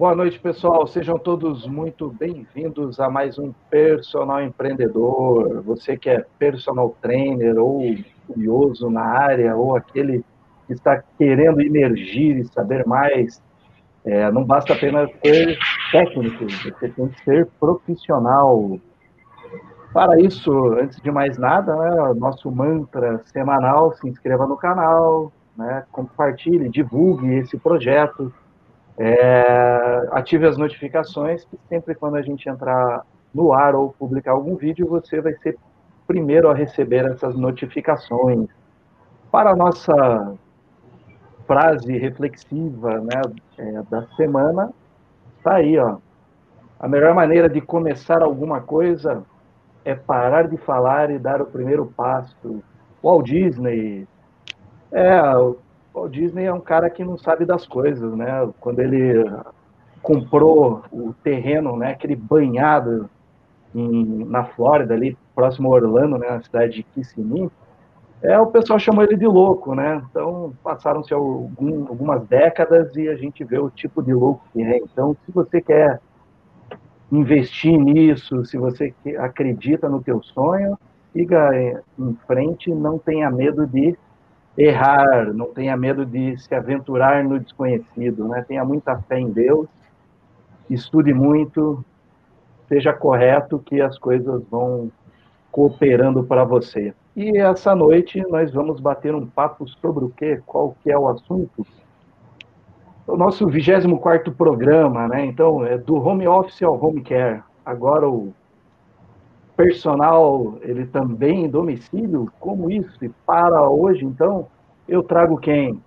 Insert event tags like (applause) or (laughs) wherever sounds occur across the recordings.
Boa noite, pessoal. Sejam todos muito bem-vindos a mais um Personal Empreendedor. Você que é personal trainer ou curioso na área, ou aquele que está querendo emergir e saber mais, é, não basta apenas ser técnico, você tem que ser profissional. Para isso, antes de mais nada, né, nosso mantra semanal, se inscreva no canal, né, compartilhe, divulgue esse projeto é, ative as notificações, que sempre quando a gente entrar no ar ou publicar algum vídeo, você vai ser primeiro a receber essas notificações. Para a nossa frase reflexiva né, é, da semana, está aí, ó. A melhor maneira de começar alguma coisa é parar de falar e dar o primeiro passo. Walt Disney, é, o Disney é um cara que não sabe das coisas, né? Quando ele comprou o terreno, né, aquele banhado em, na Flórida, ali próximo a Orlando, né, na cidade de Kissimmee, é, o pessoal chamou ele de louco, né? Então, passaram-se algum, algumas décadas e a gente vê o tipo de louco que é. Então, se você quer investir nisso, se você acredita no teu sonho, siga em frente, não tenha medo de errar, não tenha medo de se aventurar no desconhecido, né? Tenha muita fé em Deus, estude muito, seja correto que as coisas vão cooperando para você. E essa noite nós vamos bater um papo sobre o quê? Qual que é o assunto? O nosso 24º programa, né? Então, é do home office ao home care. Agora o personal, ele também em domicílio? Como isso? E para hoje, então, eu trago quem?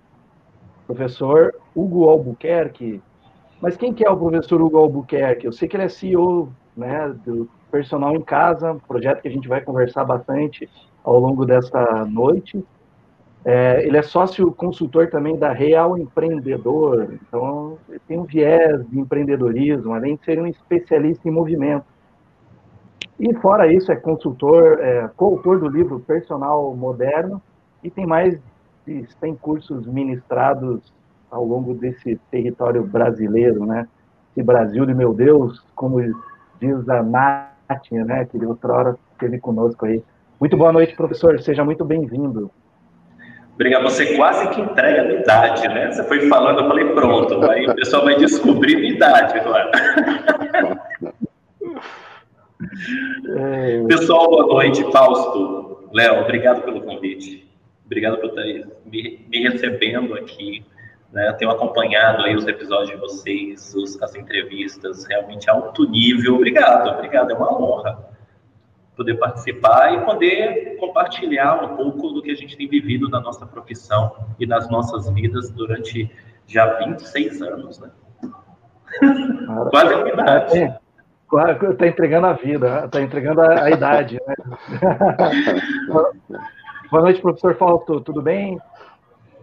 Professor Hugo Albuquerque. Mas quem que é o professor Hugo Albuquerque? Eu sei que ele é CEO né, do Personal em Casa, projeto que a gente vai conversar bastante ao longo desta noite. É, ele é sócio consultor também da Real Empreendedor, então ele tem um viés de empreendedorismo, além de ser um especialista em movimento. E fora isso, é consultor, é, coautor do livro Personal Moderno e tem mais de 100 cursos ministrados ao longo desse território brasileiro, né? Esse Brasil de meu Deus, como diz a Nath, né, que outrora esteve conosco aí. Muito boa noite, professor, seja muito bem-vindo. Obrigado. Você quase que entrega a idade, né? Você foi falando, eu falei, pronto, aí o pessoal vai descobrir a idade agora. (laughs) É... Pessoal, boa noite. Fausto, Léo, obrigado pelo convite. Obrigado por estar me, me recebendo aqui. Né? Tenho acompanhado aí os episódios de vocês, os, as entrevistas, realmente alto nível. Obrigado, obrigado. É uma honra poder participar e poder compartilhar um pouco do que a gente tem vivido na nossa profissão e nas nossas vidas durante já 26 anos, né? Quase a idade. É. Claro, está entregando a vida, está entregando a, a idade. Né? (laughs) boa noite, professor Falto, tudo bem?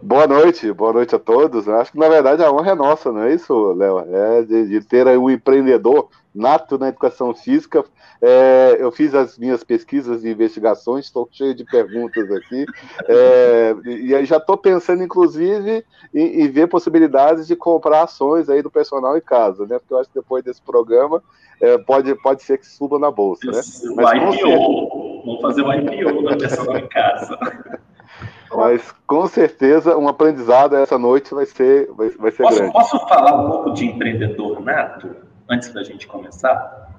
Boa noite, boa noite a todos. Acho que na verdade a honra é nossa, não é isso, Léo? É de, de ter um empreendedor nato na educação física. É, eu fiz as minhas pesquisas e investigações, estou cheio de perguntas aqui, é, e já estou pensando, inclusive, em, em, ver possibilidades de comprar ações aí do personal em casa, né? Porque eu acho que depois desse programa é, pode, pode ser que suba na bolsa, né? Mas, IPO, vamos fazer um IPO da personal em casa. (laughs) Mas com certeza um aprendizado essa noite vai ser, vai, vai ser posso, grande. Posso falar um pouco de empreendedor nato antes da gente começar?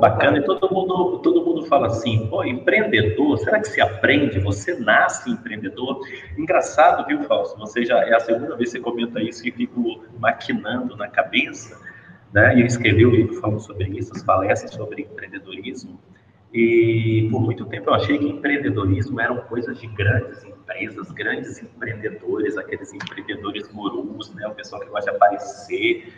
Bacana, e todo mundo, todo mundo fala assim, pô, empreendedor, será que se aprende? Você nasce empreendedor? Engraçado, viu, Fausto? Você já é a segunda vez que você comenta isso e fico maquinando na cabeça, né? E eu escrevi o um livro falando sobre isso, as palestras sobre empreendedorismo. E por muito tempo eu achei que empreendedorismo eram coisas de grandes empresas, grandes empreendedores, aqueles empreendedores gurus, né? O pessoal que gosta de aparecer.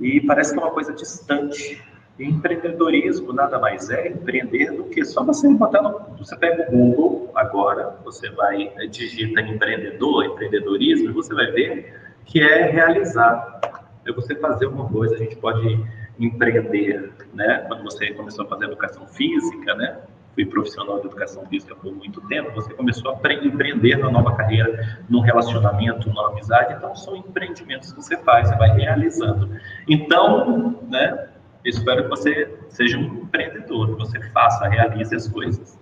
E parece que é uma coisa distante. E empreendedorismo nada mais é empreender do que só você botar no. Você pega o Google agora, você vai eh, digita empreendedor, empreendedorismo, e você vai ver que é realizar. É você fazer uma coisa, a gente pode empreender, né? Quando você começou a fazer educação física, né? Fui profissional de educação física por muito tempo, você começou a empreender na nova carreira, no relacionamento, na amizade, então são empreendimentos que você faz, você vai realizando. Então, né, espero que você seja um empreendedor, que você faça, realize as coisas.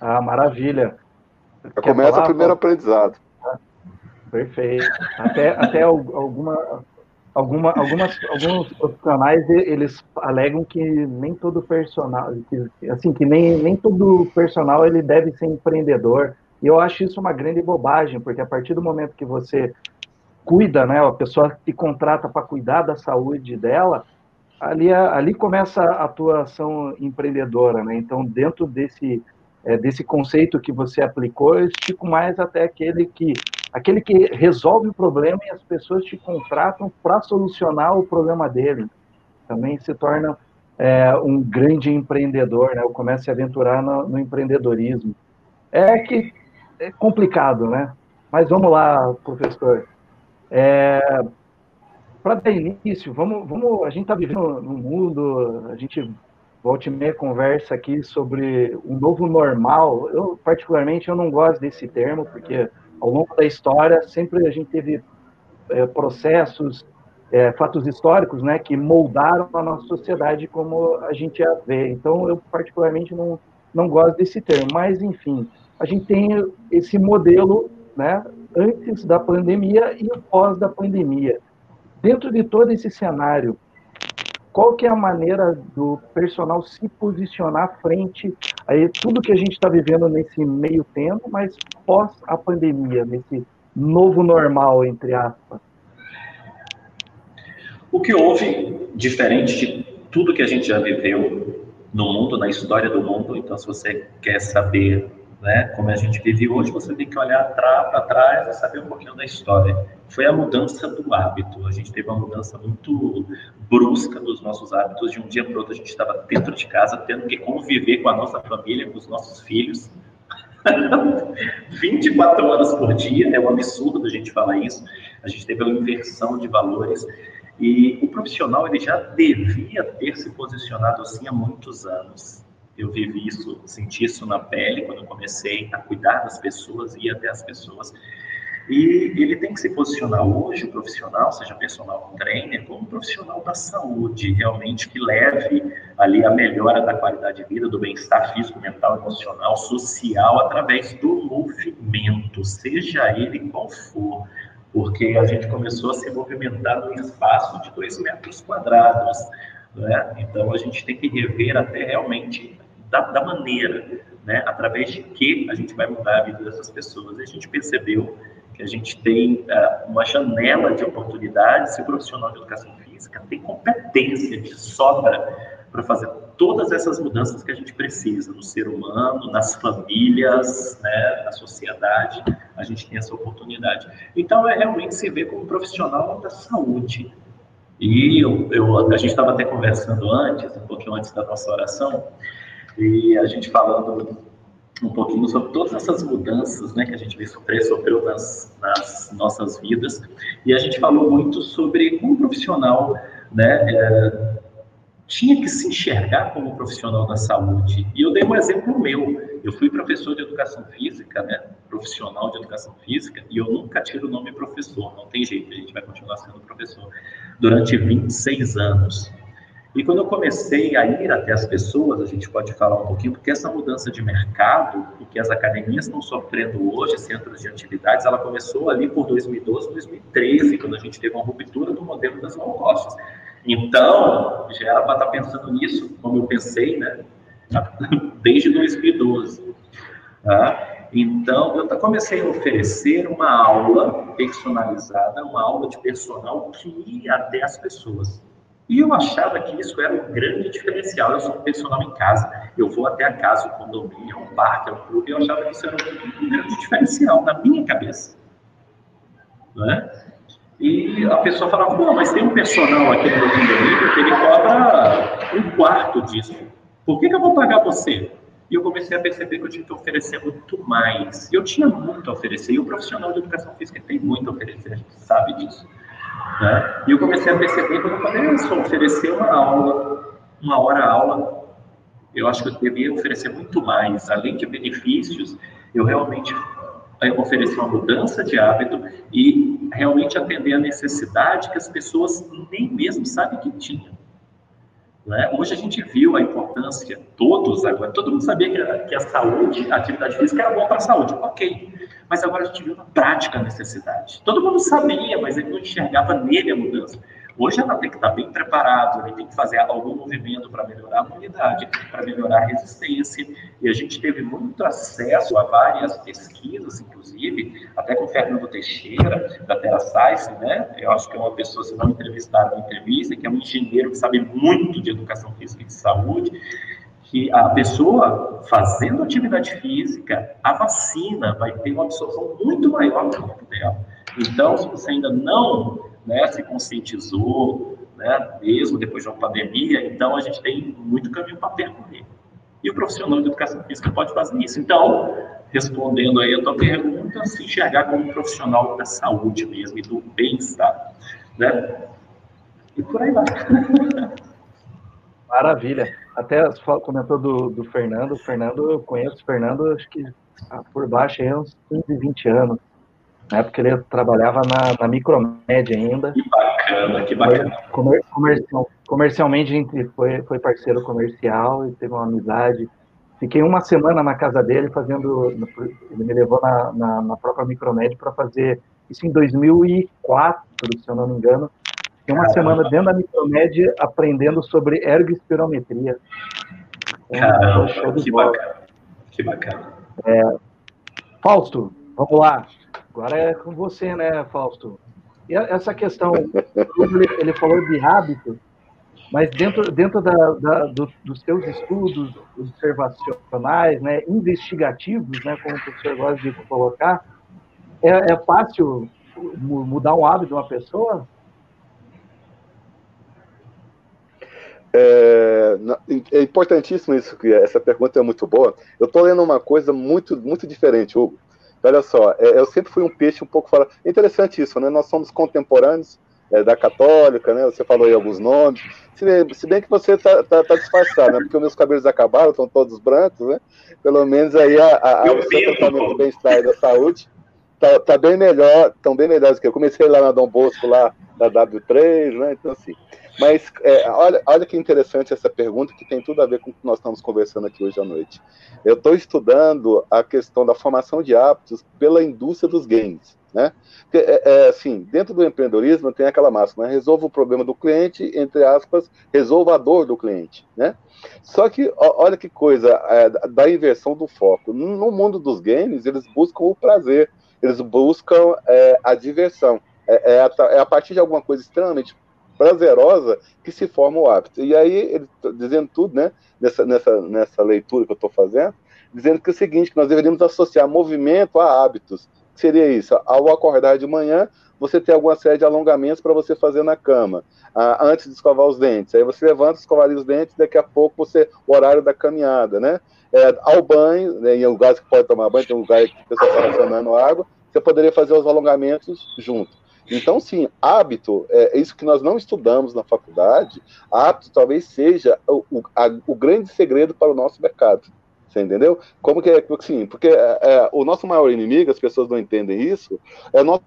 Ah, maravilha. Começa falar, o primeiro aprendizado. Perfeito. Até, até alguma, alguma, algumas, alguns profissionais eles alegam que nem todo personal, que, assim, que nem, nem todo personal ele deve ser empreendedor. E eu acho isso uma grande bobagem, porque a partir do momento que você cuida, né, a pessoa te contrata para cuidar da saúde dela, ali, ali começa a atuação empreendedora, né? Então, dentro desse é, desse conceito que você aplicou, eu estico mais até aquele que aquele que resolve o problema e as pessoas te contratam para solucionar o problema dele. Também se torna é, um grande empreendedor, né? Eu começo a aventurar no, no empreendedorismo. É que é complicado, né? Mas vamos lá, professor. É, para dar início, vamos, vamos, a gente está vivendo no mundo, a gente volta e meia conversa aqui sobre um novo normal. Eu, particularmente, eu não gosto desse termo, porque ao longo da história sempre a gente teve é, processos, é, fatos históricos, né, que moldaram a nossa sociedade como a gente a vê. Então, eu particularmente não, não gosto desse termo. Mas, enfim, a gente tem esse modelo, né, antes da pandemia e pós da pandemia. Dentro de todo esse cenário, qual que é a maneira do personal se posicionar frente a tudo que a gente está vivendo nesse meio tempo, mas pós a pandemia, nesse novo normal, entre aspas? O que houve, diferente de tudo que a gente já viveu no mundo, na história do mundo, então se você quer saber né, como a gente vive hoje, você tem que olhar para trás e saber um pouquinho da história. Foi a mudança do hábito. A gente teve uma mudança muito brusca dos nossos hábitos. De um dia para o outro, a gente estava dentro de casa, tendo que conviver com a nossa família, com os nossos filhos. (laughs) 24 horas por dia, é um absurdo a gente falar isso. A gente teve uma inversão de valores. E o profissional ele já devia ter se posicionado assim há muitos anos eu vivi isso, senti isso na pele quando eu comecei a cuidar das pessoas, ir até as pessoas. E ele tem que se posicionar hoje, o profissional, seja personal trainer, como profissional da saúde, realmente que leve ali a melhora da qualidade de vida, do bem-estar físico, mental, emocional, social, através do movimento, seja ele qual for. Porque a gente começou a se movimentar num espaço de dois metros quadrados. Né? Então a gente tem que rever até realmente da, da maneira, né, através de que a gente vai mudar a vida dessas pessoas. E a gente percebeu que a gente tem uh, uma janela de oportunidades se o profissional de educação física tem competência de sobra para fazer todas essas mudanças que a gente precisa no ser humano, nas famílias, né, na sociedade, a gente tem essa oportunidade. Então, é realmente se ver como profissional da saúde. E eu, eu a gente estava até conversando antes, um pouquinho antes da nossa oração, e a gente falando um pouquinho sobre todas essas mudanças né, que a gente vem sofreu nas, nas nossas vidas. E a gente falou muito sobre como profissional né, é, tinha que se enxergar como profissional da saúde. E eu dei um exemplo meu. Eu fui professor de educação física, né, profissional de educação física, e eu nunca tiro o nome professor, não tem jeito, a gente vai continuar sendo professor, durante 26 anos. E quando eu comecei a ir até as pessoas, a gente pode falar um pouquinho, porque essa mudança de mercado, o que as academias estão sofrendo hoje, centros de atividades, ela começou ali por 2012, 2013, quando a gente teve uma ruptura do modelo das low. Então, já era para estar pensando nisso, como eu pensei, né? (laughs) Desde 2012. Tá? Então, eu comecei a oferecer uma aula personalizada, uma aula de personal que ia até as pessoas. E eu achava que isso era um grande diferencial. Eu sou um personal em casa, eu vou até a casa, o condomínio, um parque, um clube, eu achava que isso era um grande diferencial na minha cabeça. Né? E a pessoa falava, pô, mas tem um personal aqui no condomínio que ele cobra um quarto disso. Por que, que eu vou pagar você? E eu comecei a perceber que eu tinha que oferecer muito mais. Eu tinha muito a oferecer, e o profissional de educação física tem muito a oferecer, a gente sabe disso. Né? E eu comecei a perceber que eu não poderia só oferecer uma aula, uma hora aula, Eu acho que eu deveria oferecer muito mais, além de benefícios, eu realmente é, oferecer uma mudança de hábito e realmente atender a necessidade que as pessoas nem mesmo sabem que tinham. Né? Hoje a gente viu a importância, todos agora, todo mundo sabia que que a saúde, a atividade física era boa para a saúde, ok. Mas agora a gente viu na prática a necessidade. Todo mundo sabia, mas ele não enxergava nele a mudança. Hoje ela tem que estar bem preparado, ele tem que fazer algum movimento para melhorar a imunidade, para melhorar a resistência. E a gente teve muito acesso a várias pesquisas, inclusive, até com o Fernando Teixeira, da Terra Science, né? Eu acho que é uma pessoa, se não entrevistaram na entrevista, que é um engenheiro que sabe muito de educação física e de saúde, que a pessoa fazendo atividade física, a vacina vai ter uma absorção muito maior no corpo dela. Então, se você ainda não né, se conscientizou, né, mesmo depois de uma pandemia, então a gente tem muito caminho para percorrer. E o profissional de educação física pode fazer isso. Então, respondendo aí a tua pergunta, se enxergar como profissional da saúde mesmo e do bem-estar, né? E por aí vai. (laughs) Maravilha. Até comentou do, do Fernando. O Fernando, eu conheço o Fernando, acho que ah, por baixo aí uns 15, 20 anos. Na época ele trabalhava na, na Micromédia ainda. Que bacana, que bacana. Comer, comercial, comercialmente a gente foi, foi parceiro comercial e teve uma amizade. Fiquei uma semana na casa dele fazendo. Ele me levou na, na, na própria Micromédia para fazer isso em 2004, se eu não me engano. Fiquei uma Caramba. semana dentro da Micromédia aprendendo sobre ergospirometria. Caramba, que bacana. Que bacana. É, Fausto, vamos lá. Agora é com você, né, Fausto? E essa questão, ele, ele falou de hábito, mas dentro, dentro da, da, do, dos seus estudos observacionais, né, investigativos, né, como o professor gosta de colocar, é, é fácil mudar um hábito de uma pessoa? É, é, importantíssimo isso, essa pergunta é muito boa. Eu estou lendo uma coisa muito, muito diferente, Hugo. Olha só, é, eu sempre fui um peixe um pouco fora. Interessante isso, né? Nós somos contemporâneos é, da católica, né? Você falou aí alguns nomes. Se, se bem que você tá, tá, tá, disfarçado, né? Porque meus cabelos acabaram, estão todos brancos, né? Pelo menos aí a, a, a o seu tratamento do bem-estar e da saúde tá, tá bem melhor, estão bem melhores que eu. Comecei lá na Dom Bosco, lá da W3, né? Então, assim. Mas é, olha, olha que interessante essa pergunta que tem tudo a ver com o que nós estamos conversando aqui hoje à noite. Eu estou estudando a questão da formação de hábitos pela indústria dos games. Né? É, é, assim, dentro do empreendedorismo tem aquela máxima, né? resolva o problema do cliente, entre aspas, resolva a dor do cliente. Né? Só que, olha que coisa, é, da inversão do foco. No mundo dos games, eles buscam o prazer, eles buscam é, a diversão. É, é, a, é, a, partir de alguma coisa extremamente prazerosa que se forma o hábito. E aí, ele dizendo tudo, né, nessa, nessa, nessa leitura que eu estou fazendo, dizendo que é o seguinte, que nós deveríamos associar movimento a hábitos. Seria isso? Ao acordar de manhã, você tem alguma série de alongamentos para você fazer na cama, ah, antes de escovar os dentes. Aí você levanta, escovaria os dentes, daqui a pouco você, o horário da caminhada, né? É, ao banho, né, em lugares que pode tomar banho, tem um lugar que o está racionando água, você poderia fazer os alongamentos junto. Então, sim, hábito, é, é isso que nós não estudamos na faculdade, hábito talvez seja o, o, a, o grande segredo para o nosso mercado. Você entendeu? Como que é, porque é, é, o nosso maior inimigo, as pessoas não entendem isso, é o nosso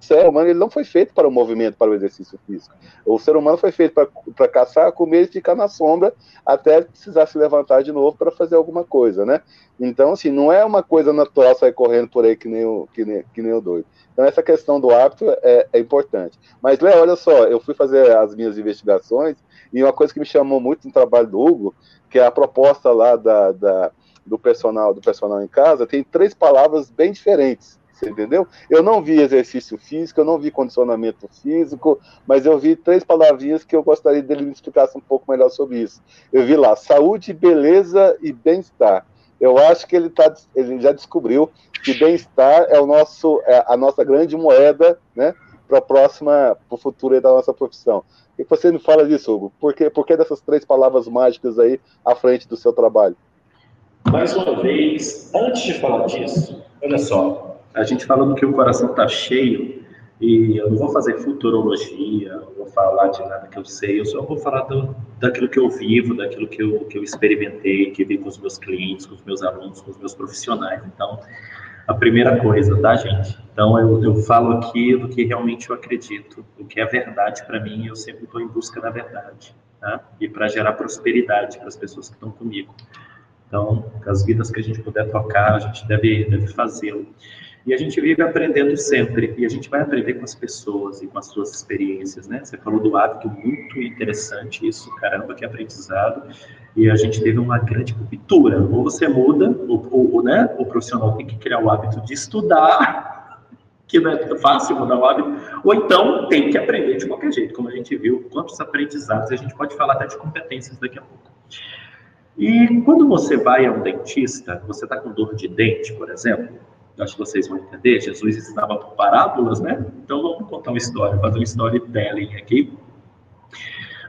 ser humano ele não foi feito para o movimento, para o exercício físico. O ser humano foi feito para caçar, comer e ficar na sombra até precisar se levantar de novo para fazer alguma coisa, né? Então, assim, não é uma coisa natural sair correndo por aí que nem o, que nem, que nem o doido. Então, essa questão do hábito é, é importante. Mas, Léo, olha só, eu fui fazer as minhas investigações e uma coisa que me chamou muito no trabalho do Hugo, que é a proposta lá da, da do personal do personal em casa, tem três palavras bem diferentes. Você entendeu? Eu não vi exercício físico, eu não vi condicionamento físico, mas eu vi três palavrinhas que eu gostaria dele me explicasse um pouco melhor sobre isso. Eu vi lá saúde, beleza e bem-estar. Eu acho que ele, tá, ele já descobriu que bem-estar é o nosso, é a nossa grande moeda, né, para a próxima, para o futuro da nossa profissão. E você me fala disso, Hugo? Por que, por que dessas três palavras mágicas aí à frente do seu trabalho? Mais uma vez, antes de falar disso, olha só, a gente falando que o coração está cheio, E eu não vou fazer futurologia, não vou falar de nada que eu sei, eu só vou falar do, daquilo que eu vivo, daquilo que eu, que eu experimentei, que vi com os meus clientes, com os meus alunos, com os meus profissionais. Então, a primeira coisa, tá, gente? Então, eu, eu falo aqui do que realmente eu acredito, o que é verdade para mim, eu sempre estou em busca da verdade, tá? E para gerar prosperidade para as pessoas que estão comigo. Então, as vidas que a gente puder tocar, a gente deve, deve fazê-lo. E a gente vive aprendendo sempre, e a gente vai aprender com as pessoas e com as suas experiências, né? Você falou do hábito muito interessante, isso, caramba, que aprendizado. E a gente teve uma grande ruptura. Ou você muda, ou, ou né, o profissional tem que criar o hábito de estudar, (laughs) que não é fácil mudar o hábito, ou então tem que aprender de qualquer jeito, como a gente viu, quantos aprendizados, a gente pode falar até de competências daqui a pouco. E quando você vai a um dentista, você está com dor de dente, por exemplo, acho que vocês vão entender, Jesus ensinava por parábolas, né? Então vamos contar uma história, fazer um storytelling aqui.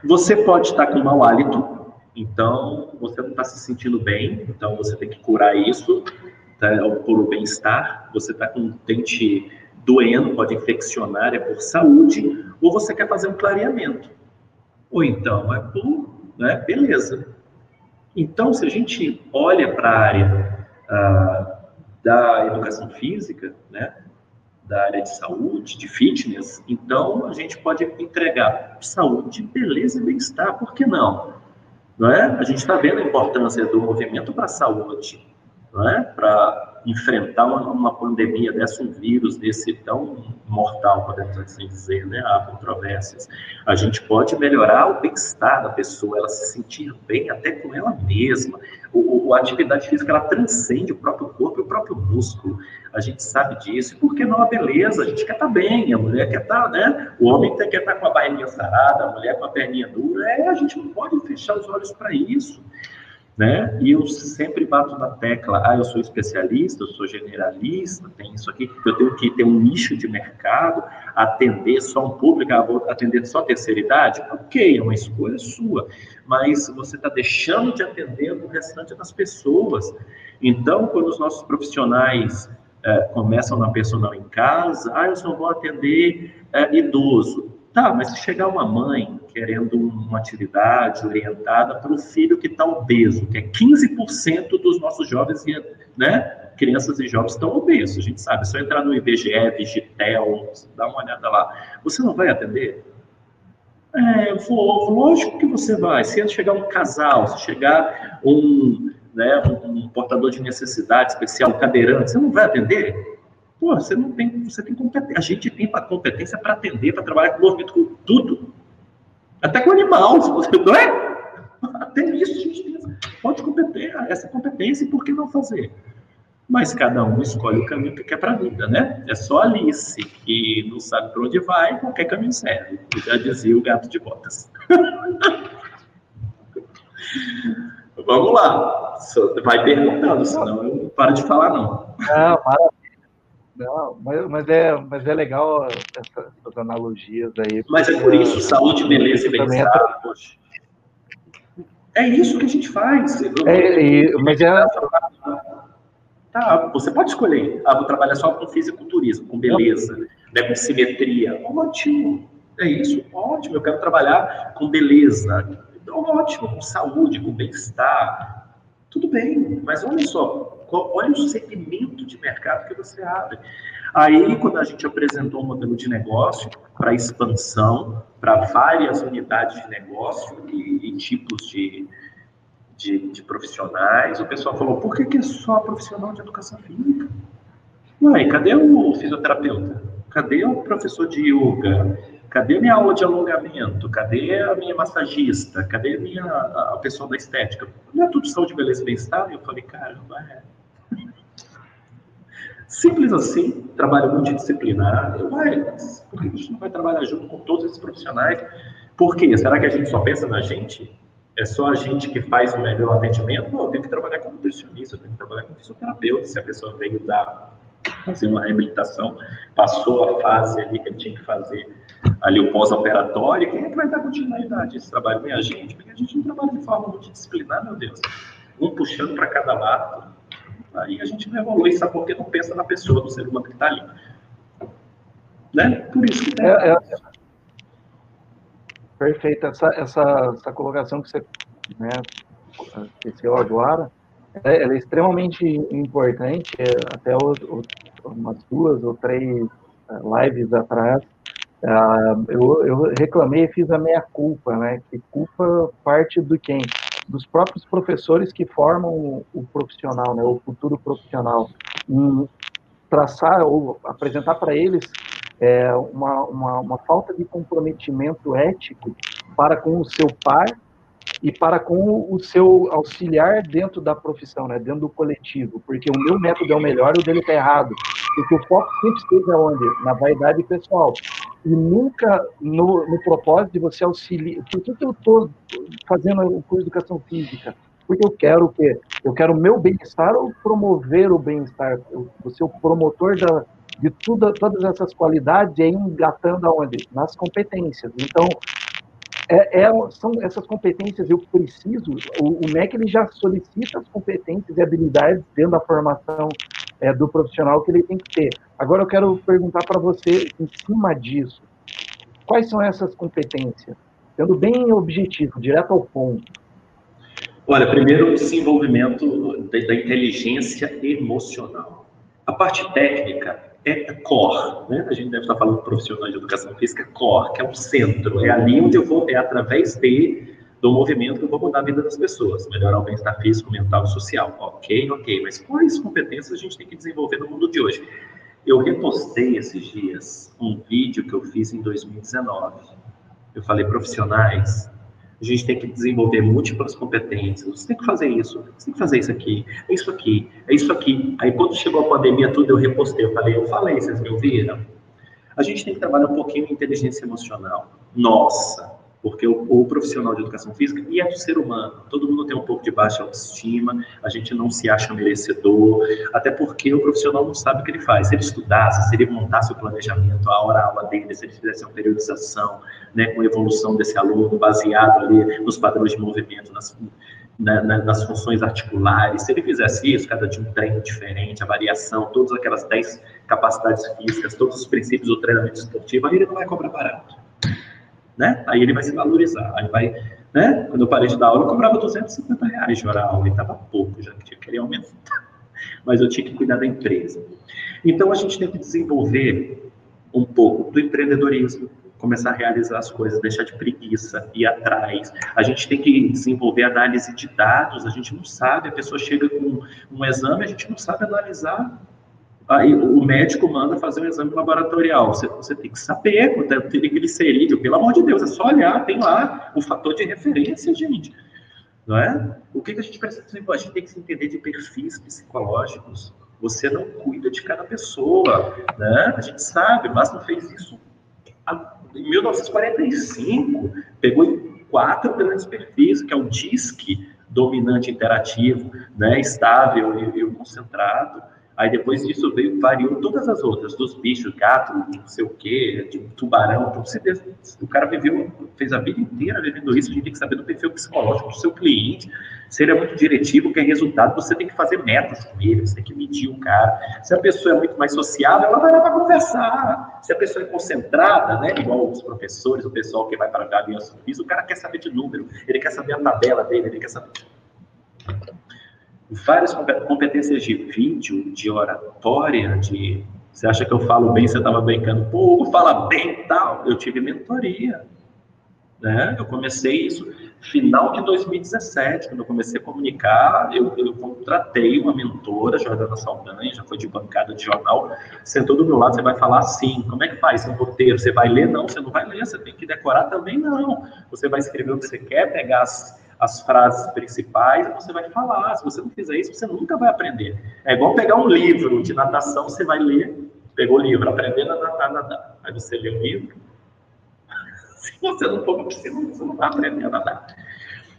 Você pode estar com mau hálito, então você não está se sentindo bem, então você tem que curar isso tá, por o bem-estar. Você está com um dente doendo, pode infeccionar, é por saúde, ou você quer fazer um clareamento. Ou então é por, né? Beleza. Então, se a gente olha para a área ah, da educação física, né, da área de saúde, de fitness, então a gente pode entregar saúde, beleza e bem-estar, por que não? Não é? A gente está vendo a importância do movimento para a saúde, não é? Para enfrentar uma, uma, pandemia dessa, um vírus desse tão mortal, podemos assim dizer, né? Há controvérsias. A gente pode melhorar o bem-estar da pessoa, ela se sentir bem até com ela mesma. O, o, a atividade física, ela transcende o próprio corpo e o próprio músculo. A gente sabe disso. E por que não a beleza? A gente quer estar tá bem, a mulher quer estar, tá, né? O homem quer estar tá com a barriguinha sarada, a mulher com a perninha dura. É, a gente não pode fechar os olhos para isso né? E eu sempre bato na tecla, ah, eu sou especialista, eu sou generalista, tem isso aqui, eu tenho que ter um nicho de mercado, atender só um público, ah, vou atender só terceira idade? Ok, é uma escolha sua, mas você está deixando de atender o restante das pessoas. Então, quando os nossos profissionais é, começam na personal em casa, ah, eu só vou atender é, idoso. Tá, mas se chegar uma mãe querendo uma atividade orientada para o filho que está obeso, que é 15% dos nossos jovens, né? Crianças e jovens estão obesos, a gente sabe. É só entrar no IBGE, Vigitel, dá uma olhada lá. Você não vai atender? É, vou, lógico que você vai. Se chegar um casal, se chegar um, né, um, portador de necessidade especial, um cadeirante, você não vai atender? Pô, você não tem, você tem competência. A gente tem competência para atender, para trabalhar com movimento, com tudo. Até com animal, não é? Até isso a gente tem. Pode competir, essa competência, e por que não fazer? Mas cada um escolhe o caminho que quer para a vida, né? É só Alice que não sabe para onde vai, qualquer caminho serve. Já dizia o gato de botas. (laughs) Vamos lá. Vai perguntando, senão eu não paro de falar, não. Não, para não, mas, mas, é, mas é legal essa, essas analogias aí. Mas é por isso, saúde, beleza e bem-estar. É isso que a gente faz. É, mas é... Tá, você pode escolher. Ah, vou trabalhar só com fisiculturismo, com beleza, né, com simetria. Ótimo. É isso, ótimo. Eu quero trabalhar com beleza. Então, ótimo, com saúde, com bem-estar. Tudo bem, mas olha só, olha o segmento de mercado que você abre. Aí, quando a gente apresentou um modelo de negócio para expansão, para várias unidades de negócio e, e tipos de, de, de, profissionais, o pessoal falou: por que, que é só profissional de educação física? Ué, cadê o fisioterapeuta? Cadê o professor de yoga? Cadê minha aula de alongamento? Cadê a minha massagista? Cadê a minha a pessoa da estética? Não é tudo saúde, beleza e bem-estar? Eu falei, caramba, é. Simples assim, trabalho multidisciplinar. Ué, por que a gente não vai trabalhar junto com todos esses profissionais? Por quê? Será que a gente só pensa na gente? É só a gente que faz o melhor atendimento? Não, eu tenho que trabalhar com nutricionista, eu tenho que trabalhar com fisioterapeuta. Se a pessoa veio dar, fazer uma reabilitação, passou a fase ali que ele tinha que fazer ali o pós-operatório, quem é que vai dar continuidade a esse trabalho? Bem, a gente, porque a gente não trabalha de forma multidisciplinar, meu Deus. Um puxando para cada lado, Aí a gente não evolui, sabe porque não pensa na pessoa, no ser humano que está ali. Né? Por isso que é, é, Perfeito. Essa, essa, essa colocação que você né, esqueceu agora, é, ela é extremamente importante. É, até o, o, umas duas ou três é, lives atrás, eu, eu reclamei e fiz a meia culpa, né? Que culpa parte do quem? Dos próprios professores que formam o, profissional, né? O futuro profissional. Em traçar ou apresentar para eles é, uma, uma, uma, falta de comprometimento ético para com o seu par e para com o seu auxiliar dentro da profissão, né, dentro do coletivo, porque o meu método é o melhor e o dele está errado, porque o foco sempre esteja onde? Na vaidade pessoal, e nunca no, no propósito de você auxiliar, por que eu estou fazendo o curso de educação física? Porque eu quero o quê? Eu quero o meu bem-estar ou promover o bem-estar? Vou ser o promotor da, de tudo, todas essas qualidades e aí engatando aonde? Nas competências. Então, é, é, são essas competências eu preciso, o, o, MEC ele já solicita as competências e habilidades dentro da formação é, do profissional que ele tem que ter. Agora eu quero perguntar para você, em cima disso, quais são essas competências? Sendo bem objetivo, direto ao ponto. Olha, primeiro, o desenvolvimento da inteligência emocional. A parte técnica é core, né? A gente deve estar falando de profissionais de educação física, core, que é o centro, é ali onde eu vou, é através de do movimento que eu vou mudar a vida das pessoas, melhorar o bem-estar físico, mental e social. Ok, ok, mas quais competências a gente tem que desenvolver no mundo de hoje? Eu repostei esses dias um vídeo que eu fiz em 2019. Eu falei, profissionais, a gente tem que desenvolver múltiplas competências. Você tem que fazer isso, você tem que fazer isso aqui, é isso aqui, é isso aqui. Aí quando chegou a pandemia, tudo eu repostei. Eu falei, eu falei, vocês me ouviram? A gente tem que trabalhar um pouquinho em inteligência emocional. Nossa, porque o, o, profissional de educação física e é do ser humano. Todo mundo tem um pouco de baixa autoestima, a gente não se acha merecedor, até porque o profissional não sabe o que ele faz. Se ele estudasse, se ele montasse o planejamento, a hora a aula dele, se ele fizesse uma periodização, né, com a evolução desse aluno, baseado ali nos padrões de movimento, nas, na, na, nas funções articulares, se ele fizesse isso, cada dia um treino diferente, a variação, todas aquelas 10 capacidades físicas, todos os princípios do treinamento esportivo, aí ele não vai cobrar barato né? Aí ele vai se valorizar. Aí vai, né? Quando eu parei de dar aula, eu cobrava 250 reais de hora aula, e estava pouco, já que tinha que querer aumentar. (laughs) Mas eu tinha que cuidar da empresa. Então a gente tem que desenvolver um pouco do empreendedorismo, começar a realizar as coisas, deixar de preguiça, ir atrás. A gente tem que desenvolver análise de dados, a gente não sabe, a pessoa chega com um exame, a gente não sabe analisar Aí o médico manda fazer um exame laboratorial. Você, você tem que saber quanto é o triglicerídeo. Pelo amor de Deus, é só olhar, tem lá o fator de referência, gente. Não é? O que, que a gente precisa? A gente tem que se entender de perfis psicológicos. Você não cuida de cada pessoa, né? A gente sabe, mas não fez isso em 1945. Pegou quatro grandes perfis, que é o DISC, dominante interativo, né? estável e, e concentrado Aí depois disso veio, variou todas as outras, dos bichos, gato, não sei o quê, de tubarão. O cara viveu, fez a vida inteira vivendo isso, a gente tem que saber do perfil psicológico do seu cliente. Se ele é muito diretivo, quer resultado, você tem que fazer metas com ele, você tem que medir o cara. Se a pessoa é muito mais sociável, ela vai lá para conversar. Se a pessoa é concentrada, né, igual os professores, o pessoal que vai para a física, o cara quer saber de número, ele quer saber a tabela dele, ele quer saber várias competências de vídeo, de oratória, de você acha que eu falo bem, você estava brincando, pô, fala bem tal. Eu tive mentoria. Né? Eu comecei isso final de 2017, quando eu comecei a comunicar, eu, eu contratei uma mentora, Jordana Saldanha, já foi de bancada de jornal, sentou do meu lado, você vai falar assim, como é que faz um roteiro? Você vai ler? Não, você não vai ler, você tem que decorar também? Não. Você vai escrever o que você quer, pegar as as frases principais, você vai falar. Se você não fizer isso, você nunca vai aprender. É igual pegar um livro de natação, você vai ler, pegou o livro, aprendendo a nadar, nadar. Aí você lê o livro. (laughs) Se você não for para piscina, você não vai aprender a nadar.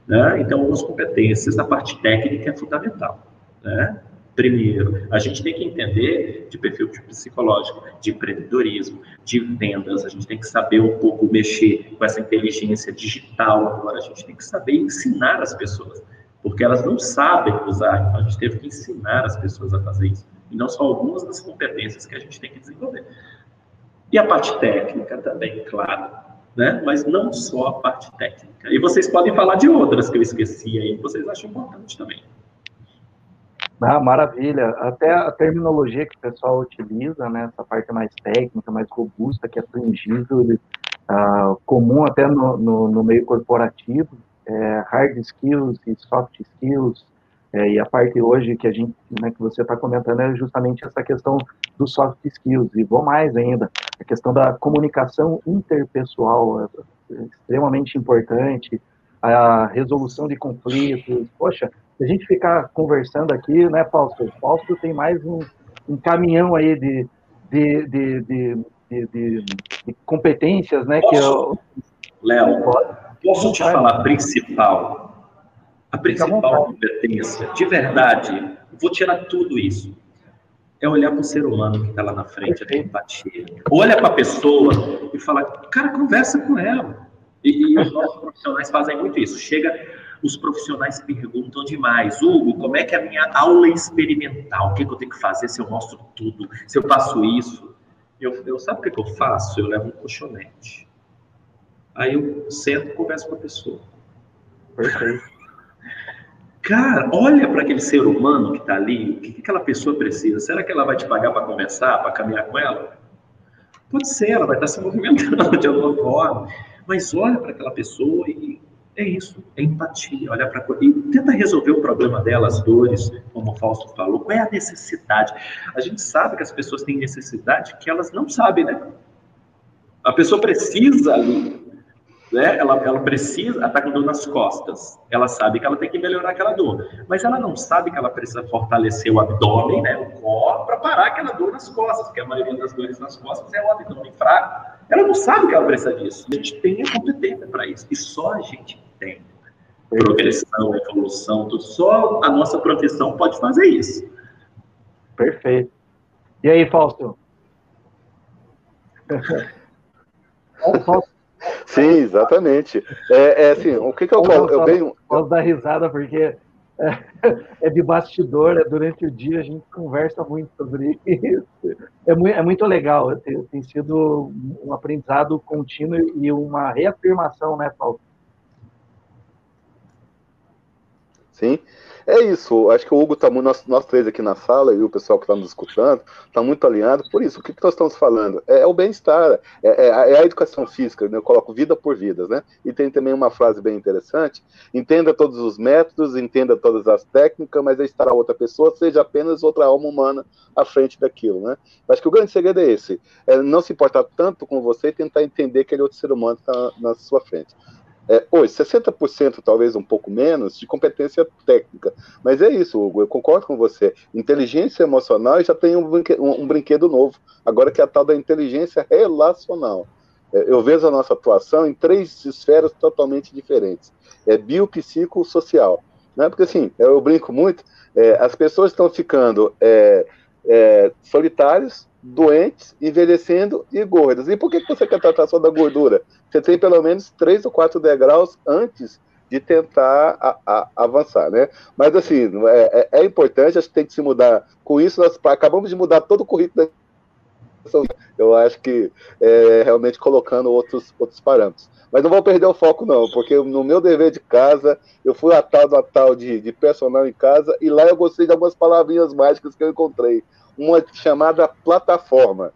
Né? Então, as competências, a parte técnica é fundamental. Né? Primeiro, a gente tem que entender de perfil psicológico, de empreendedorismo, de vendas, a gente tem que saber um pouco mexer com essa inteligência digital agora, a gente tem que saber ensinar as pessoas, porque elas não sabem usar, então a gente teve que ensinar as pessoas a fazer isso. E não só algumas das competências que a gente tem que desenvolver. E a parte técnica também, claro. Né? Mas não só a parte técnica. E vocês podem falar de outras que eu esqueci aí, vocês acham importante também. Ah, maravilha. Até a terminologia que o pessoal utiliza, né, essa parte mais técnica, mais robusta, que é tangível, ah, comum até no, no, no, meio corporativo, é, hard skills e soft skills, é, e a parte hoje que a gente, né, que você está comentando é justamente essa questão dos soft skills, e vou mais ainda, a questão da comunicação interpessoal, é, é extremamente importante, a resolução de conflitos, poxa, se a gente ficar conversando aqui, né, Fausto? Fausto tem mais um, um caminhão aí de, de, de, de, de, competências, né? Posso, que eu... Léo, posso te falar a principal? A principal competência, de verdade, vou tirar tudo isso. É olhar para o ser humano que está lá na frente, a empatia. Olha para a pessoa e fala, cara, conversa com ela. E, e os nossos profissionais fazem muito isso. Chega os profissionais perguntam demais. Hugo, como é que é a minha aula experimental? O que, é que eu tenho que fazer se eu mostro tudo? Se eu faço isso? Eu, eu sabe o que, é que eu faço? Eu levo um colchonete. Aí eu sento e converso com a pessoa. Perfeito. Cara, olha para aquele ser humano que está ali, o que, que aquela pessoa precisa? Será que ela vai te pagar para conversar, para caminhar com ela? Pode ser, ela vai estar se movimentando (laughs) de alguma forma. Mas olha para aquela pessoa e é isso, é empatia, olhar para e tenta resolver o problema dela, as dores, como o Fausto falou. Qual é a necessidade? A gente sabe que as pessoas têm necessidade que elas não sabem, né? A pessoa precisa né? Ela, ela precisa, ela está com dor nas costas. Ela sabe que ela tem que melhorar aquela dor, mas ela não sabe que ela precisa fortalecer o abdômen, né? O core, para parar aquela dor nas costas, porque a maioria das dores nas costas é o abdômen fraco. Ela não sabe que ela precisa disso. A gente tem a competência para isso. E só a gente tem. Progressão, evolução, tudo. Só a nossa profissão pode fazer isso. Perfeito. E aí, Fausto? (laughs) Sim, exatamente. É, é, assim, o que, que eu falo? Eu venho. Posso dar risada porque é, (laughs) é, de bastidor, é durante o dia a gente conversa muito sobre isso. É muito, é muito legal, tem, tem sido um aprendizado contínuo e uma reafirmação, né, Paulo? Sim. É isso, acho que o Hugo está muito, nós, nós três aqui na sala e o pessoal que está nos escutando, está muito alinhado por isso. O que, que nós estamos falando? É, é o bem-estar, é, é, é, a educação física, né? eu coloco vida por vidas, né? E tem também uma frase bem interessante: entenda todos os métodos, entenda todas as técnicas, mas é estar a outra pessoa seja apenas outra alma humana à frente daquilo, né? Acho que o grande segredo é esse: é não se importar tanto com você e tentar entender que aquele outro ser humano está na sua frente é, hoje, 60%, talvez um pouco menos, de competência técnica. Mas é isso, Hugo, eu concordo com você. Inteligência emocional já tem um brinquedo, um brinquedo novo, agora que é a tal da inteligência relacional. É, eu vejo a nossa atuação em três esferas totalmente diferentes. É biopsicossocial. Né? Porque assim, eu brinco muito, é, as pessoas estão ficando é, é, solitários, doentes, envelhecendo e gordas. E por que você quer tratar só da gordura? Você tem pelo menos três ou quatro degraus antes de tentar a, a, avançar, né? Mas assim, é, é, é, importante, acho que tem que se mudar. Com isso, nós acabamos de mudar todo o currículo da eu acho que é, realmente colocando outros, outros parâmetros. Mas não vou perder o foco, não, porque no meu dever de casa, eu fui a tal da tal de, de personal em casa, e lá eu gostei de algumas palavrinhas mágicas que eu encontrei uma chamada plataforma.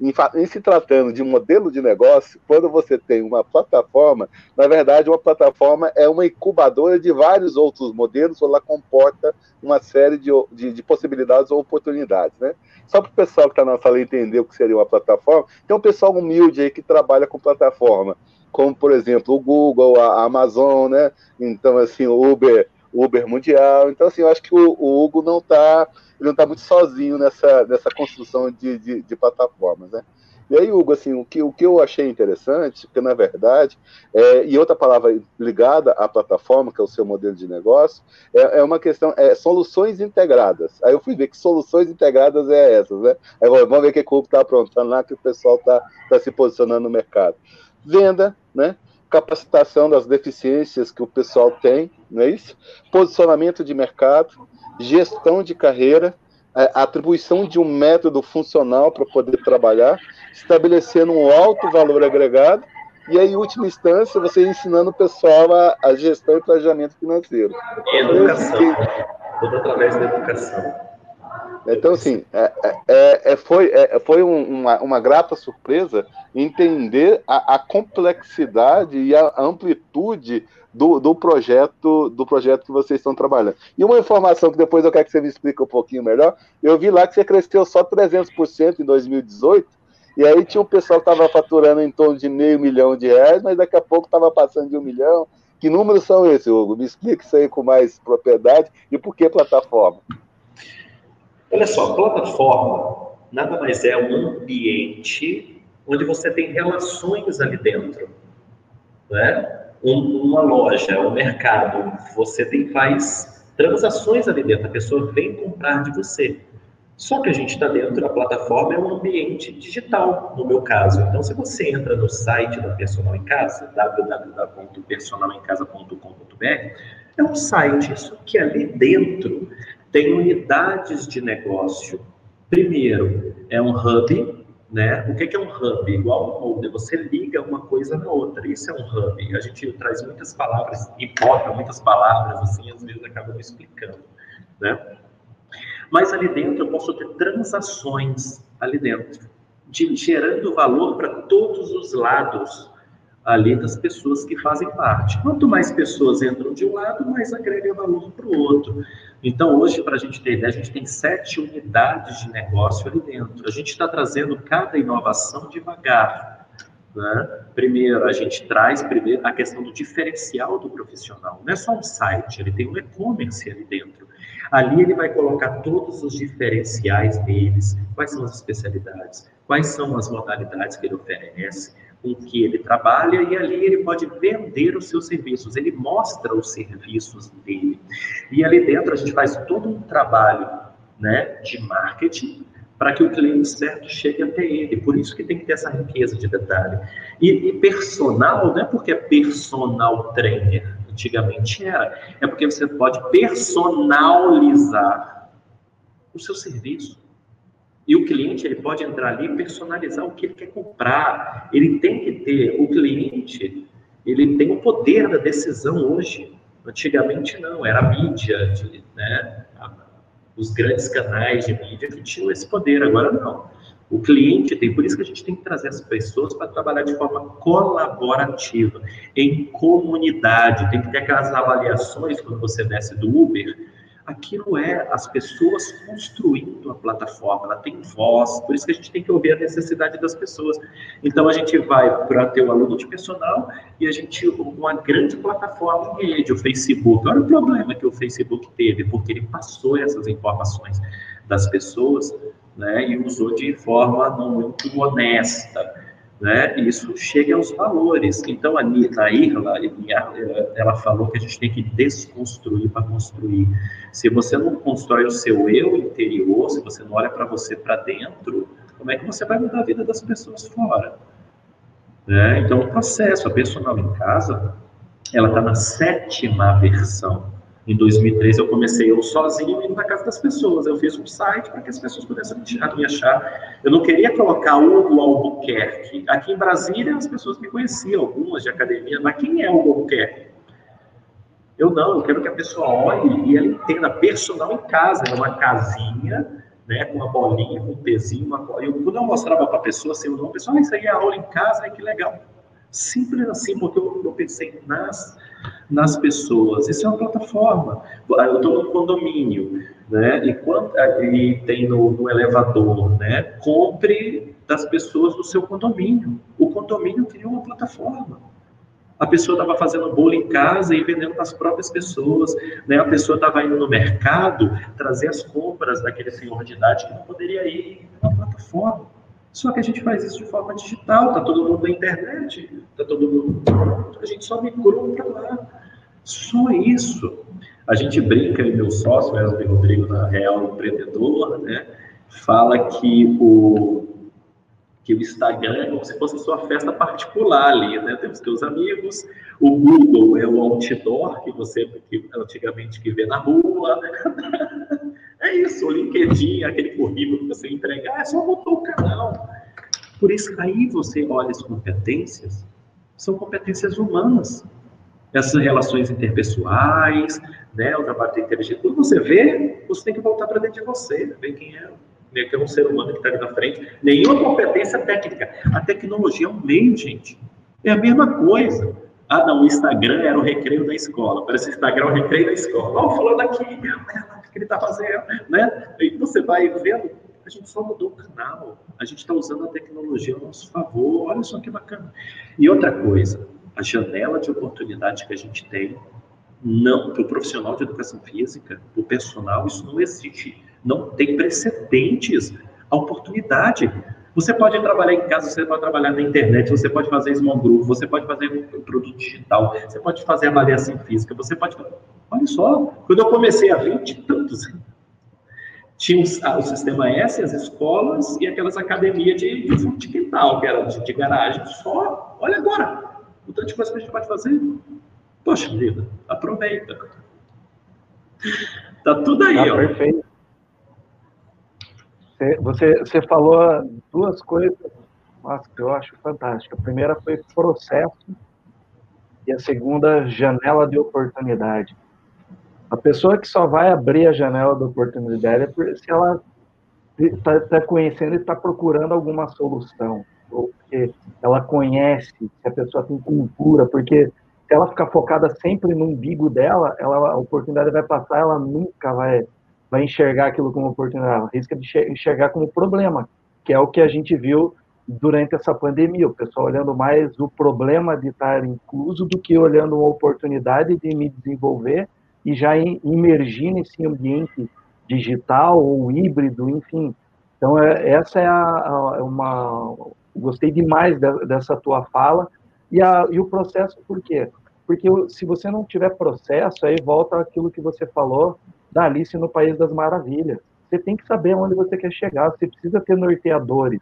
Em, em, se tratando de modelo de negócio, quando você tem uma plataforma, na verdade, uma plataforma é uma incubadora de vários outros modelos, ela comporta uma série de, de, de possibilidades ou oportunidades. Né? Só para o pessoal que está na sala entender o que seria uma plataforma, tem um pessoal humilde aí que trabalha com plataforma, como, por exemplo, o Google, a Amazon, né? então, assim, o Uber, Uber Mundial. Então, assim, eu acho que o, o Hugo não está não está muito sozinho nessa, nessa construção de, de, de, plataformas, né? E aí, Hugo, assim, o que, o que eu achei interessante, que na verdade, é, e outra palavra ligada à plataforma, que é o seu modelo de negócio, é, é uma questão, é soluções integradas. Aí eu fui ver que soluções integradas é essas, né? Aí vamos ver o que o Hugo está aprontando lá, que o pessoal está tá se posicionando no mercado. Venda, né? Capacitação das deficiências que o pessoal tem, não é isso? Posicionamento de mercado, gestão de carreira, a atribuição de um método funcional para poder trabalhar, estabelecendo um alto valor agregado e aí, em última instância, você ensinando o pessoal a, a gestão e planejamento financeiro. Educação. Tudo através da educação. Então, assim, é, é, é, é foi, é, foi um, uma, uma grata surpresa entender a, a, complexidade e a amplitude do, do, projeto do projeto que vocês estão trabalhando. E uma informação que depois eu quero que você me explique um pouquinho melhor, eu vi lá que você cresceu só 300% em 2018, e aí tinha um pessoal que estava faturando em torno de meio milhão de reais, mas daqui a pouco estava passando de um milhão. Que números são esses, Hugo? Me explique isso aí com mais propriedade e por que plataforma? Olha só, plataforma nada mais é um ambiente onde você tem relações ali dentro. Né? Um, uma loja, um mercado, você tem, faz transações ali dentro, a pessoa vem comprar de você. Só que a gente está dentro da plataforma, é um ambiente digital, no meu caso. Então, se você entra no site da Personal em Casa, www.personalemcasa.com.br, é um site, só que ali dentro tem unidades de negócio. Primeiro, é um hub, né? O que é um hub? Igual um molde, você liga uma coisa na outra. Isso é um hub. A gente traz muitas palavras, importa muitas palavras, assim, às vezes acaba me explicando, né? Mas ali dentro eu posso ter transações ali dentro, de, gerando valor para todos os lados ali das pessoas que fazem parte. Quanto mais pessoas entram de um lado, mais agrega valor para o outro. Então, hoje, para a gente ter ideia, a gente tem sete unidades de negócio ali dentro. A gente está trazendo cada inovação devagar. Né? Primeiro, a gente traz primeiro a questão do diferencial do profissional. Não é só um site, ele tem um e-commerce ali dentro. Ali ele vai colocar todos os diferenciais deles, quais são as especialidades, quais são as modalidades que ele oferece, com que ele trabalha, e ali ele pode vender os seus serviços, ele mostra os serviços dele. E ali dentro a gente faz todo um trabalho né, de marketing para que o cliente certo chegue até ele. Por isso que tem que ter essa riqueza de detalhe. E, e personal, não é porque é personal trainer, antigamente era, é porque você pode personalizar o seu serviço. E o cliente ele pode entrar ali e personalizar o que ele quer comprar. Ele tem que ter, o cliente, ele tem o poder da decisão hoje. Antigamente não, era a mídia, de, né, os grandes canais de mídia que tinham esse poder, agora não. O cliente tem, por isso que a gente tem que trazer as pessoas para trabalhar de forma colaborativa, em comunidade. Tem que ter aquelas avaliações quando você desce do Uber. Aquilo é as pessoas construindo a plataforma, ela tem voz, por isso que a gente tem que ouvir a necessidade das pessoas. Então a gente vai para ter o aluno de personal e a gente uma grande plataforma em rede, o Facebook. Olha o problema que o Facebook teve, porque ele passou essas informações das pessoas né, e usou de forma não muito honesta. Né? Isso chega aos valores. Então, a, a Irla, ela falou que a gente tem que desconstruir para construir. Se você não constrói o seu eu interior, se você não olha para você para dentro, como é que você vai mudar a vida das pessoas fora? Né? Então, o processo, a personal em casa, ela está na sétima versão. Em 2003 eu comecei eu sozinho indo na casa das pessoas. Eu fiz um site para que as pessoas pudessem me achar. Eu não queria colocar o Albuquerque. Aqui em Brasília as pessoas me conheciam, algumas de academia, mas quem é o Albuquerque? Eu não, eu quero que a pessoa olhe e ela entenda. Personal em casa, é uma casinha, né, com uma bolinha, com um pezinho, uma eu, Quando eu mostrava para a pessoa, assim, a pessoa, ah, isso aí é aula em casa, que legal. Simples assim, porque eu, eu pensei nas nas pessoas. Isso é uma plataforma. Eu estou no condomínio, né? E, quando, e tem no, no, elevador, né? Compre das pessoas do seu condomínio. O condomínio criou uma plataforma. A pessoa estava fazendo bolo em casa e vendendo para as próprias pessoas. Né? A pessoa estava indo no mercado trazer as compras daquele senhor de idade que não poderia ir na plataforma. Só que a gente faz isso de forma digital, tá todo mundo na internet, tá todo mundo. A gente só migrou para lá. Só isso. A gente brinca, e meu sócio, Wesley Rodrigo, na Real Empreendedor, né, fala que o, que o Instagram é como se fosse sua festa particular ali, né? Tem os teus amigos, o Google é o outdoor que você que, antigamente que vê na rua. (laughs) É isso, o LinkedIn, aquele currículo que você entregar, é só botar o canal. Por isso, aí você olha as competências, são competências humanas. Essas relações interpessoais, né, o trabalho inteligente. Quando você vê, você tem que voltar para dentro de você, ver quem é, né, que é um ser humano que está ali na frente. Nenhuma competência técnica. A tecnologia é um meio, gente. É a mesma coisa. Ah, não, o Instagram era o recreio da escola. Parece que o Instagram é o recreio da escola. Ó, oh, falando aqui, o que ele está fazendo, né? E você vai vendo, a gente só mudou o canal. A gente está usando a tecnologia ao nosso favor. Olha só que bacana. E outra coisa, a janela de oportunidade que a gente tem, não para o profissional de educação física, o personal, isso não existe. Não tem precedentes. A oportunidade. Você pode trabalhar em casa, você pode trabalhar na internet, você pode fazer small group, você pode fazer produto digital, você pode fazer avaliação física, você pode. Olha só, quando eu comecei há 20 e tantos, tinha o, sistema S, as escolas e aquelas academias de, de quintal, que era de, de, garagem. Só, olha agora, o tanto de coisa que a gente pode fazer. Poxa vida, aproveita. Tá tudo aí, ah, ó. Perfeito. Você, você falou duas coisas nossa, que eu acho fantásticas. A primeira foi processo e a segunda, janela de oportunidade. A pessoa que só vai abrir a janela da oportunidade é se ela está tá conhecendo e está procurando alguma solução, ou porque ela conhece, se a pessoa tem cultura, porque se ela ficar focada sempre no umbigo dela, ela, a oportunidade vai passar, ela nunca vai vai enxergar aquilo como oportunidade, risca de enxergar como problema, que é o que a gente viu durante essa pandemia, o pessoal olhando mais o problema de estar incluso do que olhando uma oportunidade de me desenvolver e já imergir nesse ambiente digital ou híbrido, enfim. Então, é, essa é a, a, uma... Gostei demais de, dessa tua fala. E, a, e o processo, por quê? Porque se você não tiver processo, aí volta aquilo que você falou da Alice no País das Maravilhas. Você tem que saber onde você quer chegar, você precisa ter norteadores,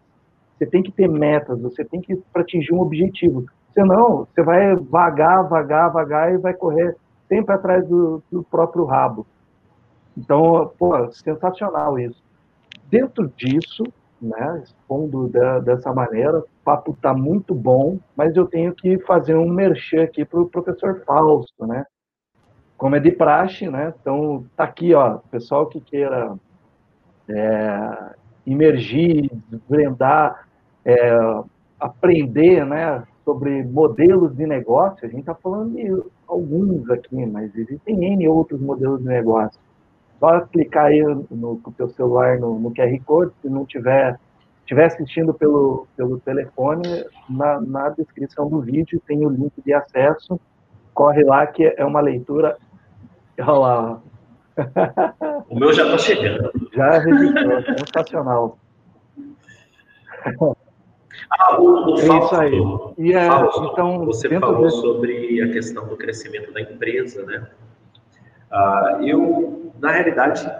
você tem que ter metas, você tem que atingir um objetivo. Senão, você vai vagar, vagar, vagar e vai correr sempre atrás do, do próprio rabo. Então, pô, sensacional isso. Dentro disso, né, expondo da, dessa maneira, o papo está muito bom, mas eu tenho que fazer um merchan aqui para o professor Fausto, né? Como é de praxe, né? Então, tá aqui, ó, pessoal que queira é, imergir, desvendar, é, aprender, né, sobre modelos de negócio, a gente está falando de alguns aqui, mas existem N outros modelos de negócio. Só clicar aí no, com o teu celular no, no, QR Code, se não tiver, estiver assistindo pelo, pelo telefone, na, na descrição do vídeo tem o link de acesso, corre lá que é uma leitura Olha lá. O meu já está chegando. Já registrou, sensacional. Ah, o, o é isso aí. E é, Fausto, então, você falou desse... sobre a questão do crescimento da empresa, né? Ah, eu, na realidade,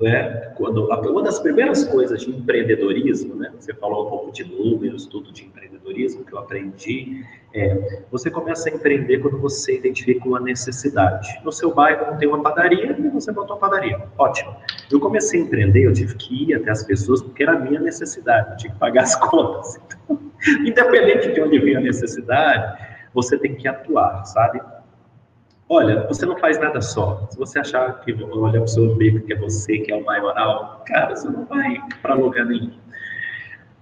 né? Quando uma das primeiras coisas de empreendedorismo, né? Você falou um pouco de números, tudo de empreendedorismo que eu aprendi. É, você começa a empreender quando você identifica uma necessidade. No seu bairro não tem uma padaria e você botou uma padaria. Ótimo. Eu comecei a empreender, eu tive que ir até as pessoas porque era a minha necessidade. Eu tinha que pagar as (laughs) contas. Então, independente de onde vem a necessidade, você tem que atuar, sabe? Olha, você não faz nada só. Se você achar que olha o seu umbigo, que é você que é o maioral, cara, você não vai para lugar nenhum.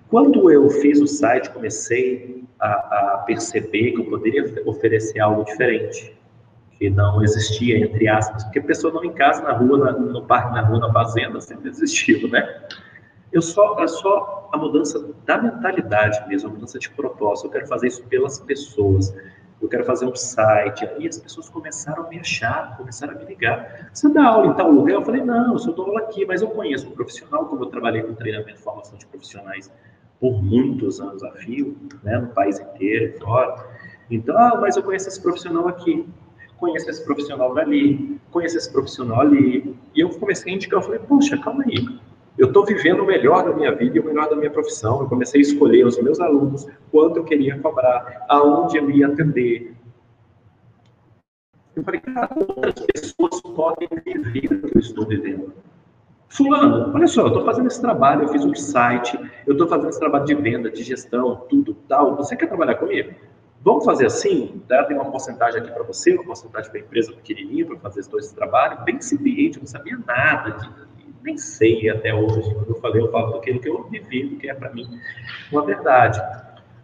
Quando eu fiz o site, comecei a, a, perceber que eu poderia oferecer algo diferente, que não existia, entre aspas, porque a pessoa não em casa, na rua, na, no parque, na rua, na fazenda, sempre existiu, né? Eu só, é só a mudança da mentalidade mesmo, a mudança de propósito. Eu quero fazer isso pelas pessoas eu quero fazer um site. Aí as pessoas começaram a me achar, começaram a me ligar. Você dá aula em tal lugar? Eu falei, não, eu só dou aula aqui, mas eu conheço um profissional, como eu trabalhei com treinamento e formação de profissionais por muitos anos a fio, né, no país inteiro, fora. Então, ah, mas eu conheço esse profissional aqui, conheço esse profissional dali, conheço esse profissional ali. E eu comecei a indicar, eu falei, poxa, calma aí, eu estou vivendo o melhor da minha vida e o melhor da minha profissão. Eu comecei a escolher os meus alunos, quanto eu queria cobrar, aonde eu ia atender. Eu falei, cara, outras pessoas podem viver o que eu estou vivendo. Fulano, olha só, eu estou fazendo esse trabalho, eu fiz um site, eu estou fazendo esse trabalho de venda, de gestão, tudo tal. Você quer trabalhar comigo? Vamos fazer assim? Tá? Tem uma porcentagem aqui para você, uma porcentagem para a empresa pequenininha para fazer esse dois trabalho. Bem incipiente, não sabia nada, de, nem sei até hoje. Quando eu falei, eu falo do que eu vivi, que é para mim uma verdade.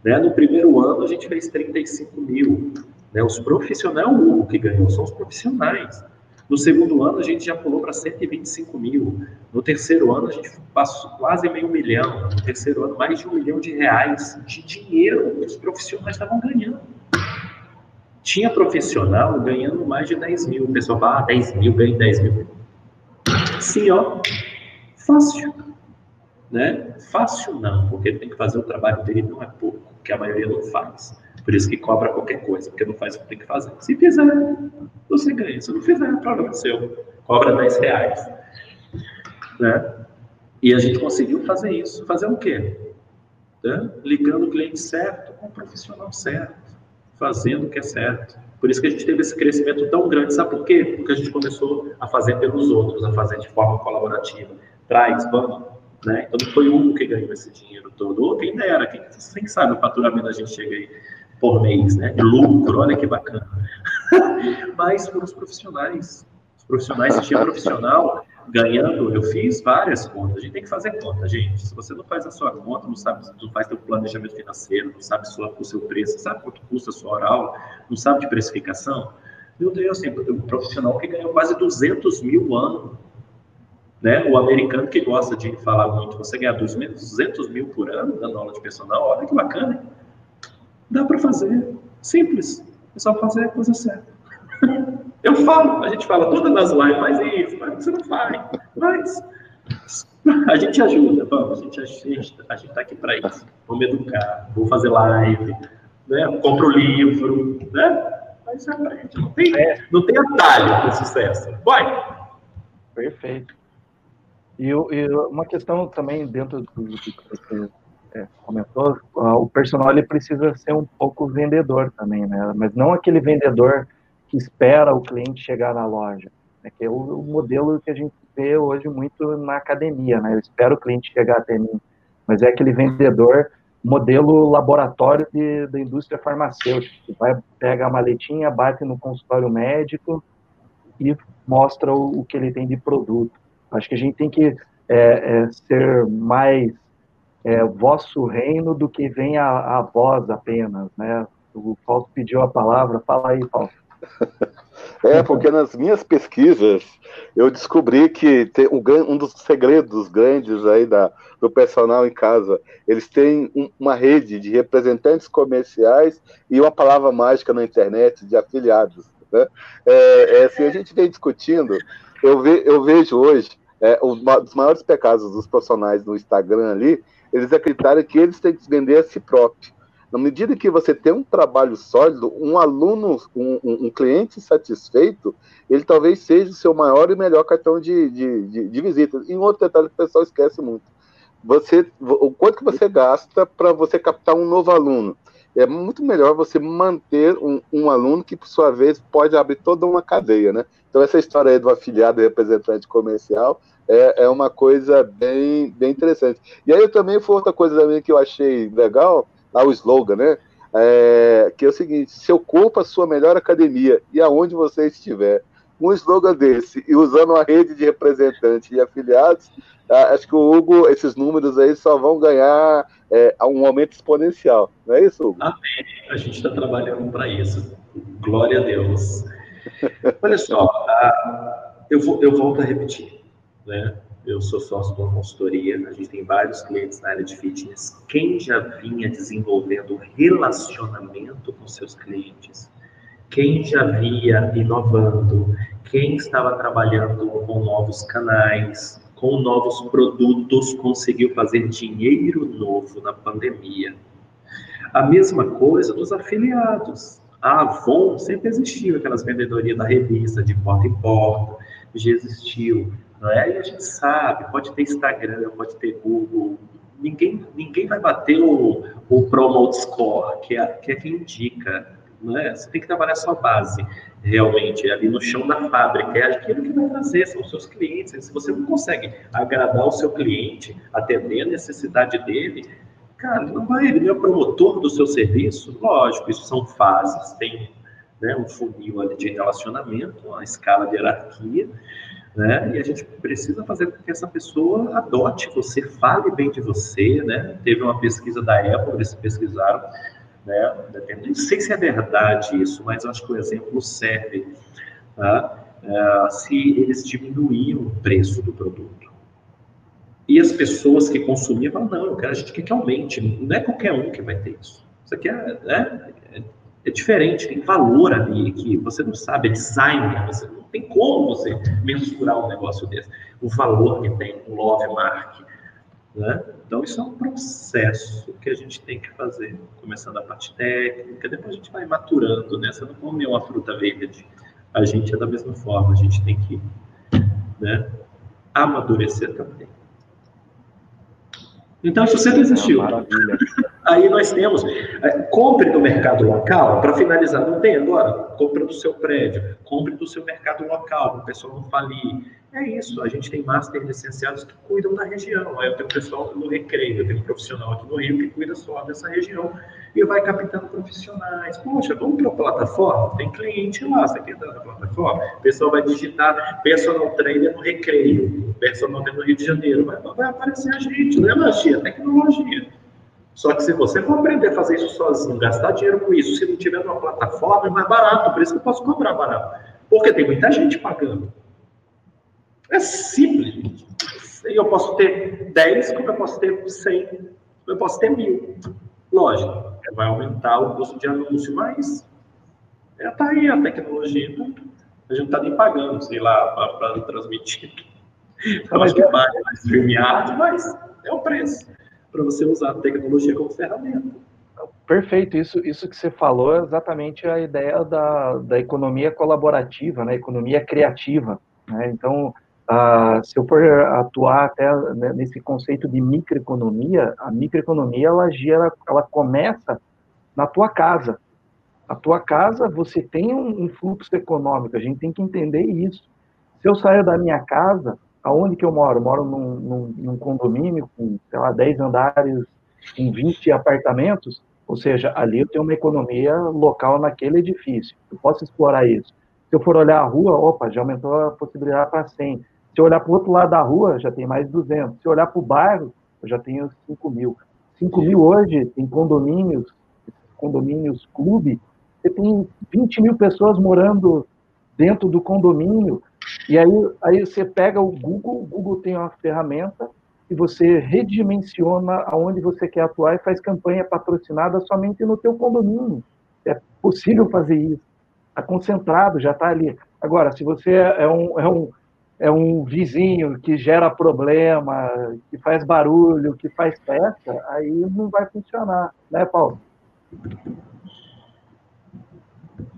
Né? No primeiro ano, a gente fez 35 mil. Né? Os profissionais, é o que ganhou, são os profissionais. No segundo ano, a gente já pulou para 125 mil. No terceiro ano, a gente passou quase meio milhão. No terceiro ano, mais de um milhão de reais de dinheiro que os profissionais estavam ganhando. Tinha profissional ganhando mais de 10 mil. O pessoal fala, ah, 10 mil, ganha 10 mil. Sim, ó, fácil. Né? Fácil não, porque ele tem que fazer o trabalho dele, não é pouco, que a maioria não faz. Por isso que cobra qualquer coisa, porque não faz o que tem que fazer. Se fizer, você ganha. Se não fizer, é problema seu. Cobra 10 reais. Né? E a gente conseguiu fazer isso. Fazer o quê? Né? Ligando o cliente certo com o profissional certo. Fazendo o que é certo. Por isso que a gente teve esse crescimento tão grande. Sabe por quê? Porque a gente começou a fazer pelos outros, a fazer de forma colaborativa. Traz, vamos. Né? Então não foi Hugo que ganhou esse dinheiro todo. Ou quem dera, quem, quem sabe o faturamento da gente chega aí por mês, né? De lucro, olha que bacana. (laughs) Mas foram os profissionais. Os profissionais, se tinha profissional ganhando, eu fiz várias contas. A gente tem que fazer conta, gente. Se você não faz a sua conta, não sabe, não faz seu planejamento financeiro, não sabe sua, o seu preço, sabe quanto custa a sua oral, não sabe de precificação, meu Deus, tem um profissional que ganhou quase 200 mil ano. Né? O americano que gosta de falar muito, você ganha 200 mil por ano dando aula de personal, olha que bacana. Dá para fazer. Simples. É só fazer a coisa certa. (laughs) Eu falo, a gente fala todas as lives, mas isso, mas você não faz. Mas a gente ajuda, vamos, a gente, a gente, tá aqui para isso. Vamos educar, vou fazer live, né? compro livro, né? Mas é pra gente, não tem, é. não tem atalho para sucesso. Vai! Perfeito. E, e, uma questão também dentro do, do que você é, comentou, o personal ele precisa ser um pouco vendedor também, né? Mas não aquele vendedor que espera o cliente chegar na loja, né? que é o, o modelo que a gente vê hoje muito na academia, né? Eu espero o cliente chegar até mim, mas é aquele vendedor modelo laboratório de, da indústria farmacêutica, que vai pega a maletinha, bate no consultório médico e mostra o, o que ele tem de produto. Acho que a gente tem que é, é, ser mais é, vosso reino do que vem a, a voz apenas, né? O Fausto pediu a palavra, fala aí, Fausto. (laughs) É, porque nas minhas pesquisas eu descobri que tem um, um dos segredos grandes aí da, do personal em casa, eles têm um, uma rede de representantes comerciais e uma palavra mágica na internet de afiliados. Né? É, é, se a gente vem discutindo, eu, ve, eu vejo hoje é, um dos maiores pecados dos profissionais no Instagram ali eles acreditaram que eles têm que vender a si próprio. Na medida que você tem um trabalho sólido, um aluno, um, um, cliente satisfeito, ele talvez seja o seu maior e melhor cartão de, de, de, de visita. E um outro detalhe que o pessoal esquece muito: você, o quanto que você gasta para você captar um novo aluno? É muito melhor você manter um, um, aluno que, por sua vez, pode abrir toda uma cadeia, né? Então, essa história aí do afiliado e representante comercial é, é uma coisa bem, bem interessante. E aí também foi outra coisa também que eu achei legal, lá o slogan, né? É, que é o seguinte: se ocupa a sua melhor academia e aonde você estiver. Um slogan desse e usando uma rede de representantes e afiliados, acho que o Hugo, esses números aí só vão ganhar é, um aumento exponencial. Não é isso, Hugo? Amém. A gente está trabalhando para isso. Glória a Deus. (laughs) Olha só, eu, vou, eu volto a repetir né? Eu sou sócio de uma consultoria, a gente tem vários clientes na área de fitness. Quem já vinha desenvolvendo relacionamento com seus clientes, quem já via inovando, quem estava trabalhando com novos canais, com novos produtos, conseguiu fazer dinheiro novo na pandemia. A mesma coisa dos afiliados. A Avon sempre existiu, aquelas vendedorias da revista de porta em porta, já existiu não é? E a gente sabe, pode ter Instagram, pode ter Google, ninguém, ninguém vai bater o, o Promote Score, que é, que é quem indica. né? Você tem que trabalhar a sua base, realmente, ali no chão da fábrica. É aquilo que vai trazer, são os seus clientes. Se você não consegue agradar o seu cliente, atender a necessidade dele, cara, não vai, ele é o promotor do seu serviço. Lógico, isso são fases, tem né, um funil ali de relacionamento, uma escala de hierarquia, né? E a gente precisa fazer com que essa pessoa adote você, fale bem de você, né? Teve uma pesquisa da Apple, eles pesquisaram né? Não sei se é verdade isso, mas acho que o exemplo serve. Tá? Uh, se eles diminuíam o preço do produto. E as pessoas que consumiam falam, não, a gente quer que aumente. Não é qualquer um que vai ter isso. Isso aqui é, né, é, diferente, tem valor ali que você não sabe, é design, você não tem como você mensurar um negócio desse. O valor que tem, o love mark, né? Então, isso é um processo que a gente tem que fazer, começando a parte técnica, depois a gente vai maturando, né? Você não come uma fruta verde, a gente é da mesma forma, a gente tem que né, amadurecer também. Então, se você desistiu, aí nós temos, é, compre do mercado local, para finalizar, não tem agora? Compre do seu prédio, compre do seu mercado local, para o pessoal não falir é isso, a gente tem master licenciados que cuidam da região. Aí eu tenho pessoal no Recreio, eu tenho um profissional aqui no Rio que cuida só dessa região e vai captando profissionais. Poxa, vamos para a plataforma? Tem cliente lá, você quer entrar na plataforma? O pessoal vai digitar personal trainer no Recreio, personal trainer no Rio de Janeiro. Vai, vai aparecer a gente, não é magia, tecnologia. Só que se você for aprender a fazer isso sozinho, gastar dinheiro com isso, se não tiver uma plataforma, é mais barato, por isso que eu posso cobrar barato. Porque tem muita gente pagando. É simples. Eu posso ter 10, como eu posso ter 100, como eu posso ter mil. Lógico, vai aumentar o custo de anúncio, mas é, tá aí a tecnologia. Então, a gente não está nem pagando, sei lá, para transmitir. (laughs) Eu acho que paga mais StreamYard, mas é o preço para você usar a tecnologia como ferramenta. Perfeito, isso, isso que você falou é exatamente a ideia da, da economia colaborativa, né? economia criativa. Né? Então, ah, se eu for atuar até né, nesse conceito de microeconomia, a microeconomia ela gira, ela começa na tua casa. A tua casa você tem um, um, fluxo econômico, a gente tem que entender isso. Se eu saio da minha casa, aonde que eu moro? Moro num, num, num condomínio com, sei lá, 10 andares, com 20 apartamentos, ou seja, ali eu tenho uma economia local naquele edifício. Eu posso explorar isso. Se eu for olhar a rua, opa, já aumentou a possibilidade para 100. Se olhar para o outro lado da rua, já tem mais 200. Se olhar para o bairro, eu já tenho 5 mil. 5 mil hoje tem condomínios, condomínios clube, você tem 20 mil pessoas morando dentro do condomínio, e aí, aí você pega o Google, o Google tem uma ferramenta e você redimensiona aonde você quer atuar e faz campanha patrocinada somente no teu condomínio. É possível fazer isso. Está concentrado, já está ali. Agora, se você é um, é um é um vizinho que gera problema, que faz barulho, que faz festa, aí não vai funcionar, né, Paulo?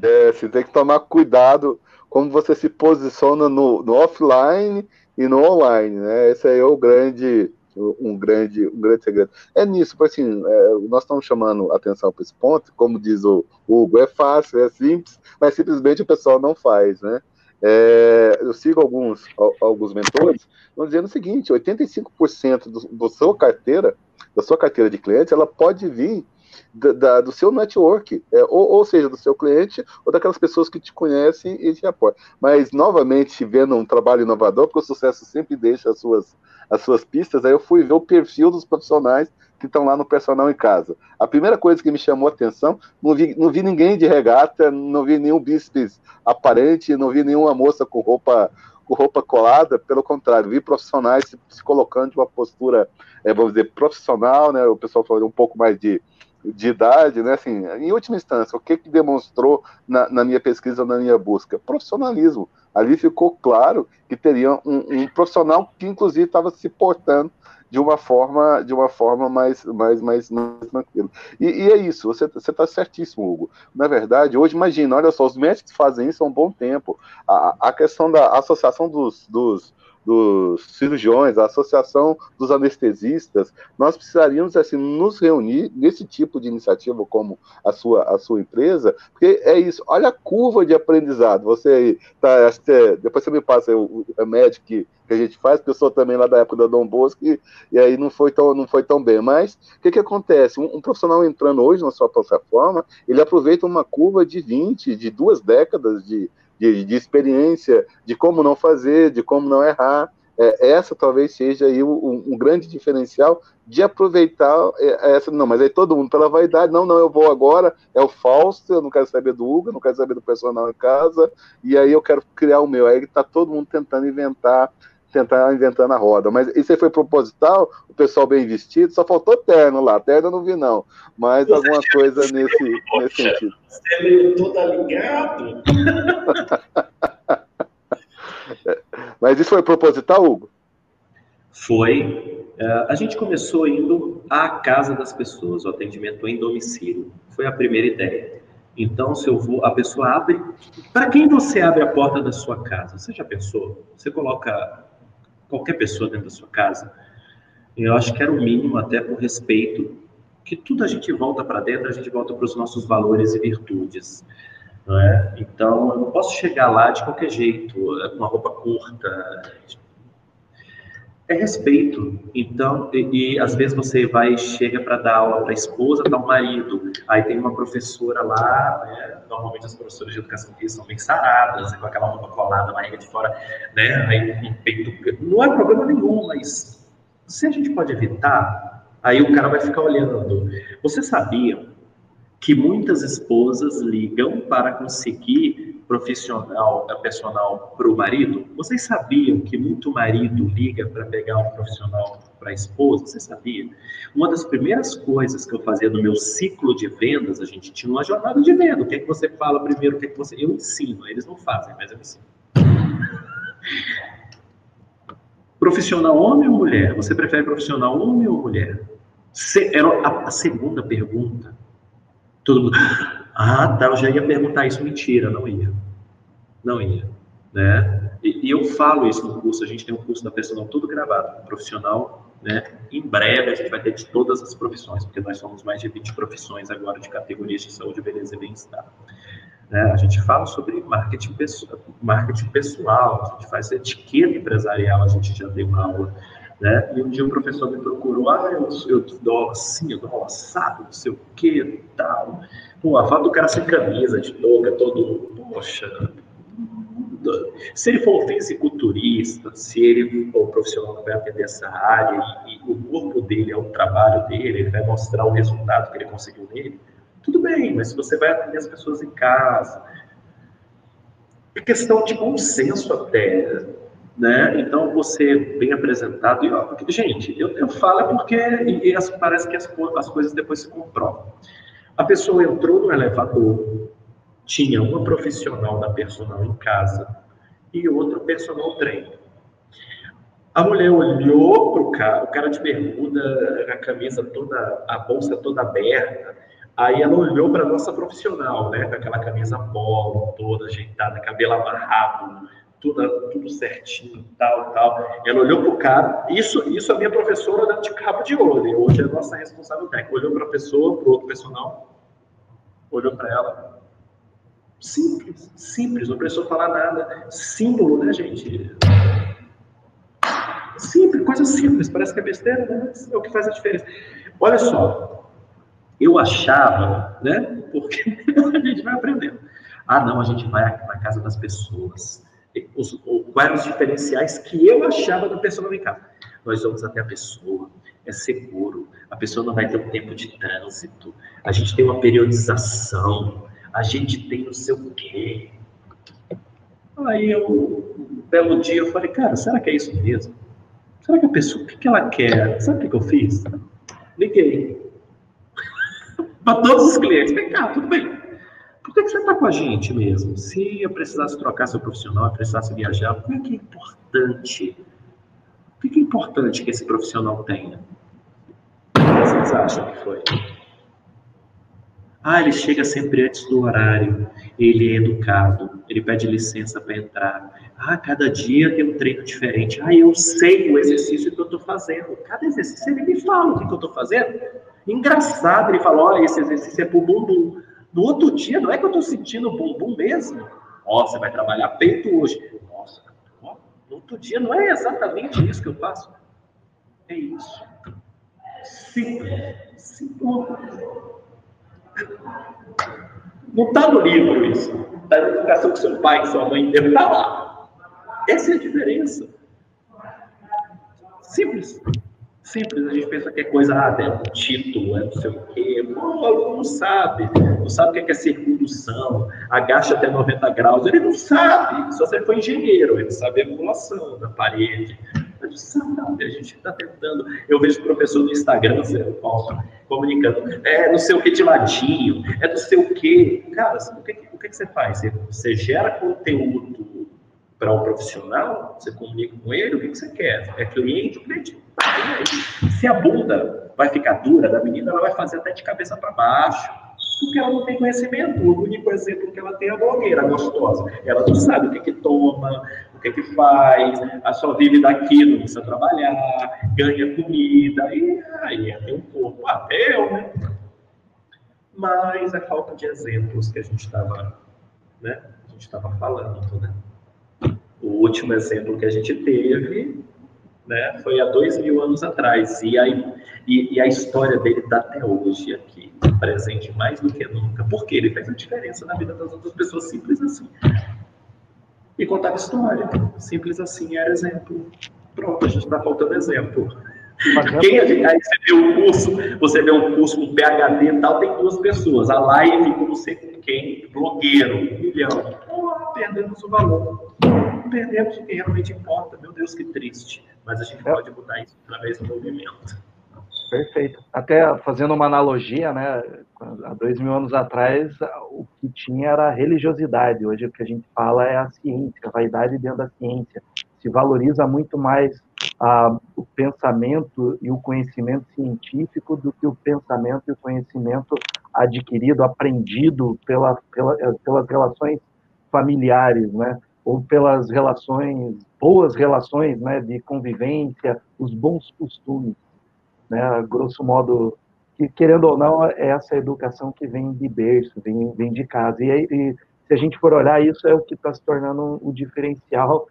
É, você tem que tomar cuidado como você se posiciona no, no offline e no online, né? Esse aí é o grande, um grande, um grande segredo. É nisso, assim, é, nós estamos chamando atenção para esse ponto, como diz o Hugo, é fácil, é simples, mas simplesmente o pessoal não faz, né? É, eu sigo alguns, alguns mentores, estão dizendo o seguinte: 85% do, do sua carteira, da sua carteira de clientes, ela pode vir da, da, do seu network, é, ou, ou, seja, do seu cliente ou daquelas pessoas que te conhecem e te apoiam. Mas, novamente, vendo um trabalho inovador, porque o sucesso sempre deixa as suas, as suas pistas, aí eu fui ver o perfil dos profissionais que estão lá no personal em casa. A primeira coisa que me chamou a atenção, não vi, não vi ninguém de regata, não vi nenhum bíceps aparente, não vi nenhuma moça com roupa com roupa colada, pelo contrário, vi profissionais se, se colocando de uma postura, é, vamos dizer, profissional, né? O pessoal falou um pouco mais de, de idade, né? Assim, em última instância, o que, que demonstrou na, na minha pesquisa, na minha busca? Profissionalismo. Ali ficou claro que teria um, um profissional que, inclusive, estava se portando de uma forma de uma forma mais mais mais, mais tranquila. E, e, é isso, você está certíssimo, Hugo. Na verdade, hoje imagina, olha só, os médicos fazem isso há um bom tempo. A, a questão da associação dos, dos dos cirurgiões, a associação dos anestesistas, nós precisaríamos assim nos reunir nesse tipo de iniciativa como a sua a sua empresa, porque é isso. Olha a curva de aprendizado. Você aí, tá, é, depois você me passa o, remédio que, que a gente faz, porque eu sou também lá da época da Dom Bosco e, e aí não foi tão não foi tão bem. Mas o que que acontece? Um, um profissional entrando hoje na sua plataforma, ele aproveita uma curva de 20, de duas décadas de de, de experiência, de como não fazer, de como não errar. É, essa talvez seja aí um, um, grande diferencial de aproveitar é, essa. Não, mas aí todo mundo pela vaidade, não, não, eu vou agora, é o Fausto, eu não quero saber do Hugo, não quero saber do personal em casa, e aí eu quero criar o meu. Aí está todo mundo tentando inventar tentar inventando a roda. Mas isso aí foi proposital, o pessoal bem vestido, só faltou terno lá. Terno eu não vi, não. Mas alguma coisa nesse, nesse sentido. Você veio todo alinhado. (laughs) Mas isso foi proposital, Hugo? Foi. Uh, a gente começou indo à casa das pessoas, o atendimento em domicílio. Foi a primeira ideia. Então, se eu vou, a pessoa abre. Para quem você abre a porta da sua casa? Você já pensou? Você coloca qualquer pessoa dentro da sua casa, eu acho que era o mínimo, até por respeito, que tudo a gente volta para dentro, a gente volta para os nossos valores e virtudes. É? Então, eu não posso chegar lá de qualquer jeito, com uma roupa curta, é respeito. Então, e, e, às vezes você vai chega para dar aula para a esposa, para o marido. Aí tem uma professora lá, né? Normalmente as professoras de educação física são bem saradas, com aquela roupa colada, barriga de fora, né? Aí com peito. Não é problema nenhum, mas se a gente pode evitar, aí o cara vai ficar olhando. Você sabia que muitas esposas ligam para conseguir profissional, personal para o marido, vocês sabiam que muito marido liga para pegar um profissional para a esposa? Você sabia? Uma das primeiras coisas que eu fazia no meu ciclo de vendas, a gente tinha uma jornada de venda. O que é que você fala primeiro? O que é que você. Eu ensino, eles não fazem, mas eu ensino. Profissional homem ou mulher? Você prefere profissional homem ou mulher? Se, era a, a segunda pergunta. Todo mundo. Ah, tá, eu já ia perguntar isso. Mentira, não ia. Não ia. Né? E, e, eu falo isso no curso, a gente tem um curso da personal tudo gravado, profissional, né? Em breve a gente vai ter de todas as profissões, porque nós somos mais de 20 profissões agora de categorias de saúde, beleza e bem-estar. Né? A gente fala sobre marketing, pessoal, marketing pessoal, a gente faz etiqueta empresarial, a gente já deu uma aula. Né? E um dia o professor me procurou, ah, eu, eu dou assim, eu dou assado, não sei o que, tal. Pô, a foto do cara sem camisa, de touca, todo, poxa, se ele for um fisiculturista, se ele for um profissional que vai atender essa área e, e, o corpo dele é o trabalho dele, ele vai mostrar o resultado que ele conseguiu nele, tudo bem, mas se você vai atender as pessoas em casa, é questão de bom senso até, né? Então você bem apresentado e ó, gente, eu, eu falo é porque e, as, parece que as, as coisas depois se comprovam. A pessoa entrou no elevador, tinha uma profissional da personal em casa e outro personal trainer. A mulher olhou para o cara, o cara de bermuda, a camisa toda, a bolsa toda aberta. Aí ela olhou para nossa profissional, né, com aquela camisa polo, toda ajeitada, cabelo amarrado, tudo, tudo certinho, tal, tal. Ela olhou para o cara, isso, isso a minha professora dando de cabo de olho, hoje é nossa responsável técnica. Olhou para a pessoa, para o outro personal, olhou para ela. Simples, simples, não precisou falar nada. Símbolo, né, gente? Simples, coisa simples, parece que é besteira, né? mas é o que faz a diferença. Olha só, eu achava, né? Porque (laughs) a gente vai aprendendo. Ah, não, a gente vai na casa das pessoas os, os diferenciais que eu achava da pessoa no casa. Nós vamos até a pessoa, é seguro, a pessoa não vai ter um tempo de trânsito, a gente tem uma periodização, a gente tem não sei o quê. Aí eu, um belo dia, eu falei, cara, será que é isso mesmo? Será que a pessoa, o que, que ela quer? Sabe o que eu fiz? Liguei. (laughs) Para todos os clientes, vem cá, tudo bem. Por que, que você está com a gente mesmo? Se eu precisasse trocar seu profissional, eu precisasse viajar, por que é importante? Por que é importante que esse profissional tenha? O que vocês acham que foi? Ah, ele chega sempre antes do horário, ele é educado, ele pede licença para entrar. Ah, cada dia tem um treino diferente. Ah, eu sei o exercício que eu estou fazendo. Cada exercício ele me fala o que, que eu estou fazendo. Engraçado, ele fala: olha, esse exercício é para o bumbum. No outro dia, não é que eu estou sentindo o bumbum mesmo. Ó, você vai trabalhar peito hoje. Nossa, no outro dia não é exatamente isso que eu faço. É isso. Simples. Simples. Não está no livro isso. Está na educação que seu pai e sua mãe deu. Está lá. Essa é a diferença. Simples. Simples. A gente pensa que é coisa, ah, é um título, é não sei o quê. o aluno não sabe. Não sabe o que é circundução. Agacha até 90 graus. Ele não sabe. Só se ele for engenheiro. Ele sabe a angulação da parede de sabe, a gente está tentando. Eu vejo o professor no Instagram, Paulo, comunicando, é não sei o que de ladinho, é não sei o que. Cara, o que, o que você faz? Você gera conteúdo para o profissional, você comunica com ele, o que você quer? É cliente? Cliente. Se a bunda vai ficar dura da menina, ela vai fazer até de cabeça para baixo porque ela não tem conhecimento. O único exemplo que ela tem é a blogueira gostosa. Ela não sabe o que, que toma, o que, que faz, ela só vive daquilo, precisa trabalhar, ganha comida, e aí tem um corpo. Até eu, né? Mas a falta de exemplos que a gente estava né? A gente estava falando, né? O último exemplo que a gente teve né? Foi há dois mil anos atrás. E, aí, e, e a história dele está até hoje aqui, presente mais do que nunca, porque ele fez a diferença na vida das outras pessoas, simples assim. E contava história, simples assim, era exemplo. Pronto, a gente está faltando exemplo. Quem, aí você vê o curso, você vê um curso com PHD e tal, tem duas pessoas. A live com não sei com quem, blogueiro, um milhão. Perdemos o valor. Perdemos o que realmente importa. Meu Deus, que triste. Mas a gente é. pode mudar isso através do movimento. Perfeito. Até fazendo uma analogia, né? Há dois mil anos atrás, o que tinha era a religiosidade. Hoje o que a gente fala é a ciência, a vaidade dentro da ciência. Se valoriza muito mais ah, o pensamento e o conhecimento científico do que o pensamento e o conhecimento adquirido, aprendido pela, pela, pelas relações familiares, né? Ou pelas relações, boas relações, né? De convivência, os bons costumes, né? Grosso modo, que querendo ou não, é essa educação que vem de berço, vem, vem de casa. E, e se a gente for olhar, isso é o que está se tornando o diferencial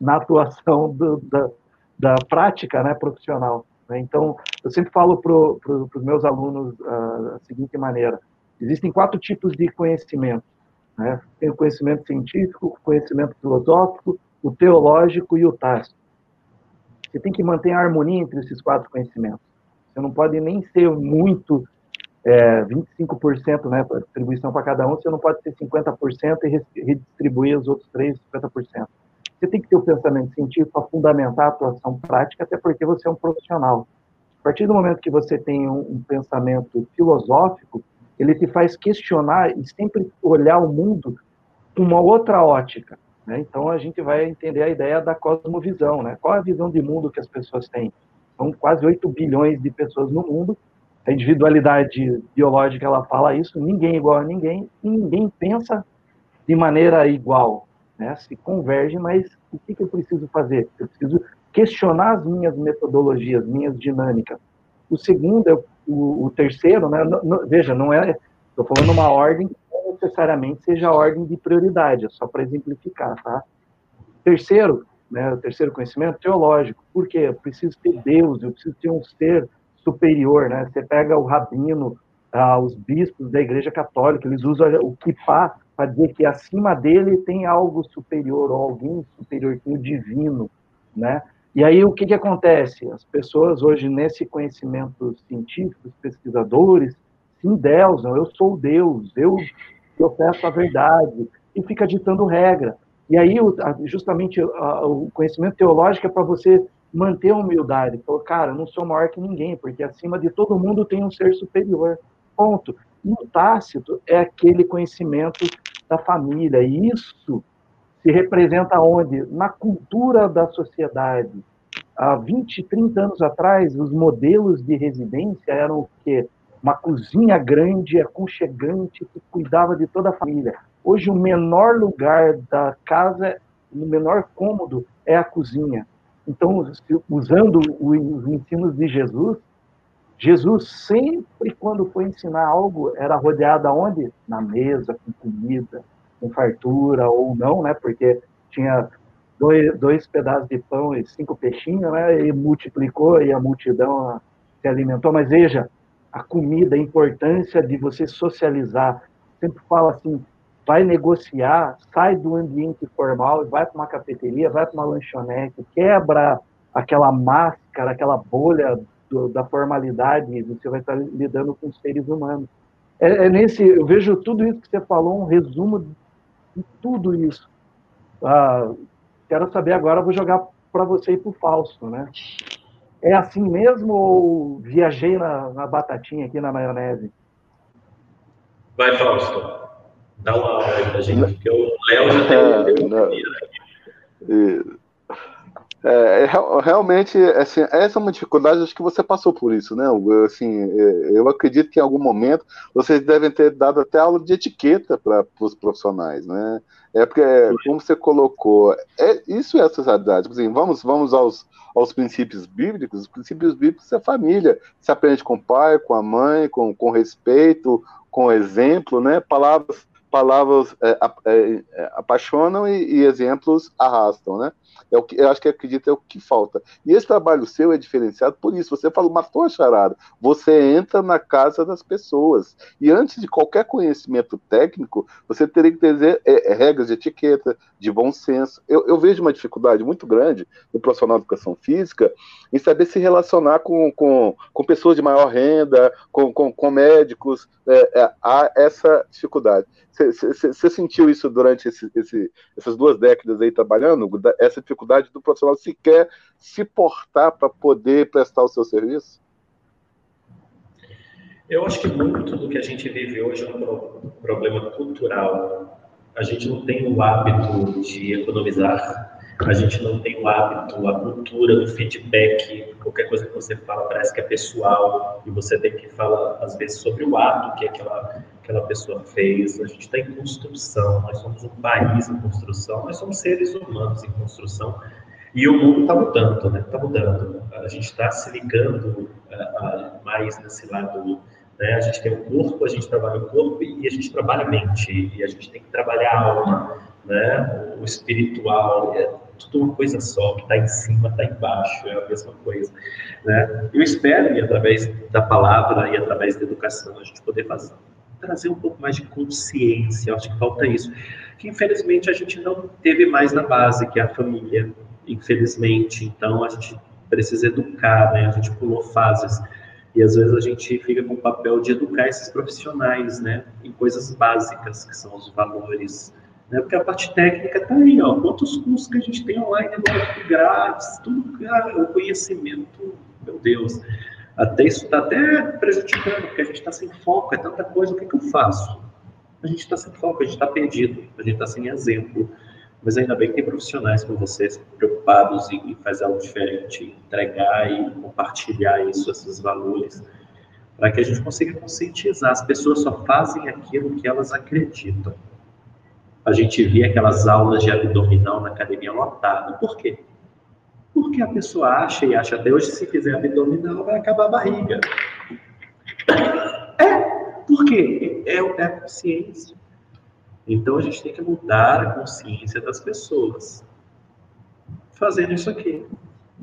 na atuação do, da, da prática né, profissional. Né? Então, eu sempre falo para pro, os meus alunos uh, a seguinte maneira: existem quatro tipos de conhecimento. Né? Tem o conhecimento científico, o conhecimento filosófico, o teológico e o tácito. Você tem que manter a harmonia entre esses quatro conhecimentos. Você não pode nem ser muito é, 25% né, distribuição para cada um, você não pode ter 50% e redistribuir os outros 3, 50%. Você tem que ter o pensamento científico para fundamentar a atuação prática, até porque você é um profissional. A partir do momento que você tem um, um pensamento filosófico, ele te faz questionar e sempre olhar o mundo com uma outra ótica. Né? Então, a gente vai entender a ideia da cosmovisão. Né? Qual a visão de mundo que as pessoas têm? São quase 8 bilhões de pessoas no mundo. A individualidade biológica, ela fala isso, ninguém é igual a ninguém, e ninguém pensa de maneira igual né? se converge, mas o que, que eu preciso fazer? Eu preciso questionar as minhas metodologias, minhas dinâmicas. O segundo, é o, o terceiro, né? veja, não é, estou falando uma ordem que não necessariamente seja a ordem de prioridade, é só para exemplificar, tá? Terceiro, né, o terceiro conhecimento teológico. Por quê? Eu preciso ter Deus, eu preciso ter um ser superior, né? Você pega o rabino, ah, os bispos da Igreja Católica, eles usam o kippah para dizer que acima dele tem algo superior, ou alguém superior, o divino, né? E aí o que, que acontece? As pessoas hoje, nesse conhecimento científico, os pesquisadores, se endeusam, eu sou Deus, eu professo a verdade, e fica ditando regra. E aí, justamente, o conhecimento teológico é para você manter a humildade. Falar, cara, eu não sou maior que ninguém, porque acima de todo mundo tem um ser superior. Ponto. E o tácito é aquele conhecimento da família. E isso se representa onde? Na cultura da sociedade. Há 20, 30 anos atrás, os modelos de residência eram o quê? uma cozinha grande, aconchegante, que cuidava de toda a família. Hoje, o menor lugar da casa, o menor cômodo é a cozinha. Então, usando os ensinos de Jesus, Jesus sempre, quando foi ensinar algo, era rodeado aonde? Na mesa, com comida, com fartura ou não, né? Porque tinha dois, dois pedaços de pão e cinco peixinhos, né? E multiplicou e a multidão se alimentou. Mas veja, a comida, a importância de você socializar. Sempre fala assim, vai negociar, sai do ambiente formal, vai para uma cafeteria, vai para uma lanchonete, quebra aquela máscara, aquela bolha do, da formalidade, você vai estar lidando com seres humanos. É, é, nesse, eu vejo tudo isso que você falou, um resumo de tudo isso. Ah, quero saber agora, vou jogar para você e para o Fausto, né? É assim mesmo ou viajei na, na batatinha aqui na maionese? Vai, Fausto. Dá uma aula aí pra gente, porque o Léo já tem, um é, é, realmente, assim, essa é uma dificuldade, acho que você passou por isso, né? Assim, é, eu acredito que em algum momento vocês devem ter dado até aula de etiqueta para os profissionais, né? É porque, como você colocou, é, isso é a sociedade. Assim, vamos vamos aos, aos princípios bíblicos. Os princípios bíblicos é família. Se aprende com o pai, com a mãe, com, com respeito, com exemplo, né? Palavras palavras é, é, é, apaixonam e, e, exemplos arrastam, né? É o que, eu acho que acredito é o que falta. E esse trabalho seu é diferenciado por isso. Você falou, matou a charada. Você entra na casa das pessoas. E antes de qualquer conhecimento técnico, você teria que ter é, é, regras de etiqueta, de bom senso. Eu, eu, vejo uma dificuldade muito grande no profissional de educação física em saber se relacionar com, com, com pessoas de maior renda, com, com, com médicos. É, há essa dificuldade. Você sentiu isso durante esse, esse, essas duas décadas aí trabalhando? Essa dificuldade do profissional sequer se portar para poder prestar o seu serviço? Eu acho que muito do que a gente vive hoje é um problema cultural. A gente não tem o hábito de economizar a gente não tem o hábito, a cultura do feedback, qualquer coisa que você fala parece que é pessoal, e você tem que falar, às vezes, sobre o ato que aquela, aquela pessoa fez. A gente está em construção, nós somos um país em construção, nós somos seres humanos em construção, e o mundo está mudando, né? Está mudando. A gente está se ligando uh, uh, mais nesse lado. Né? A gente tem o corpo, a gente trabalha o corpo e a gente trabalha a mente, e a gente tem que trabalhar a alma, né? o espiritual. É, tudo uma coisa só, que está em cima, está embaixo, é a mesma coisa. Né? Eu espero, e através da palavra e através da educação, a gente poder fazer, trazer um pouco mais de consciência, acho que falta isso, que infelizmente a gente não teve mais na base, que é a família, infelizmente, então a gente precisa educar, né? a gente pulou fases, e às vezes a gente fica com o papel de educar esses profissionais, né, em coisas básicas, que são os valores, né? Porque a parte técnica está aí, ó. Quantos cursos que a gente tem online agora, grátis, tudo, cara, o conhecimento, meu Deus. Até isso está até prejudicando, porque a gente está sem foco, é tanta coisa, o que, que eu faço? A gente está sem foco, a gente está perdido, a gente está sem exemplo. Mas ainda bem que tem profissionais como vocês preocupados em fazer algo diferente, entregar e compartilhar isso, esses valores, para que a gente consiga conscientizar. As pessoas só fazem aquilo que elas acreditam a gente vê aquelas aulas de abdominal na academia lotada. Por quê? Porque a pessoa acha e acha até hoje, se fizer abdominal, vai acabar a barriga. É, por quê? É, é a consciência. Então a gente tem que mudar a consciência das pessoas. Fazendo isso aqui.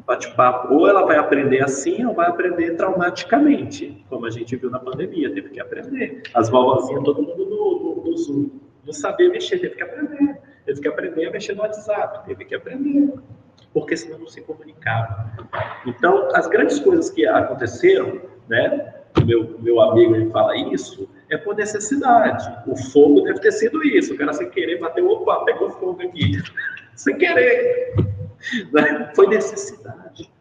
Bate-papo. Ou ela vai aprender assim, ou vai aprender traumaticamente, como a gente viu na pandemia, teve que aprender. As vovozinhas, todo mundo no, no, no Zoom não sabia mexer, teve que aprender. Teve que aprender a mexer no WhatsApp, teve que aprender, porque senão não se comunicava. Então, as grandes coisas que aconteceram, né? Meu, meu amigo ele fala isso, é por necessidade. O fogo deve ter sido isso. O cara sem querer bateu, opa, pegou fogo aqui. (laughs) sem querer. Né? Foi necessidade.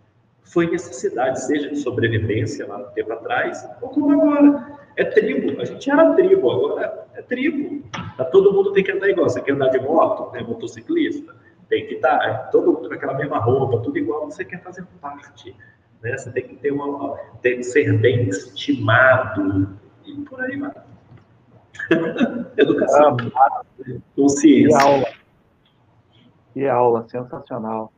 Foi necessidade, seja de sobrevivência lá no tempo atrás, ou como agora. É tribo. A gente era tribo, agora é tribo. Tá, todo mundo tem que andar igual. Você quer andar de moto, é motociclista? Tem que estar. Tá, é todo mundo com aquela mesma roupa, tudo igual. Você quer fazer parte. Né? Você tem que ter uma, tem que ser bem estimado e por aí vai. (laughs) Educação, ah, consciência. Que aula. Que aula, sensacional.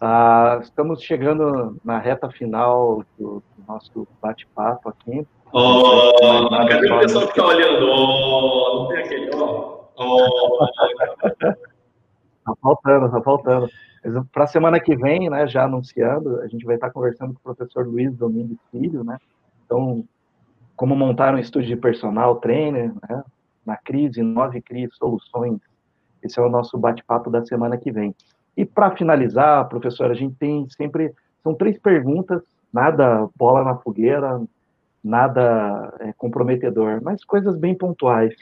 Ah, estamos chegando na reta final do, do nosso bate-papo aqui. Oh, cadê o pessoal que está olhando? Oh, não tem aquele, ó. Oh. (laughs) oh. Tá faltando, tá faltando. Para a semana que vem, né, já anunciando, a gente vai estar conversando com o professor Luiz Domingues Filho, né? Então, como montar um estúdio de personal trainer, né? Na crise, nove crises, soluções. Esse é o nosso bate-papo da semana que vem. E para finalizar, professor, a gente tem sempre são três perguntas, nada bola na fogueira, nada é, comprometedor, mas coisas bem pontuais.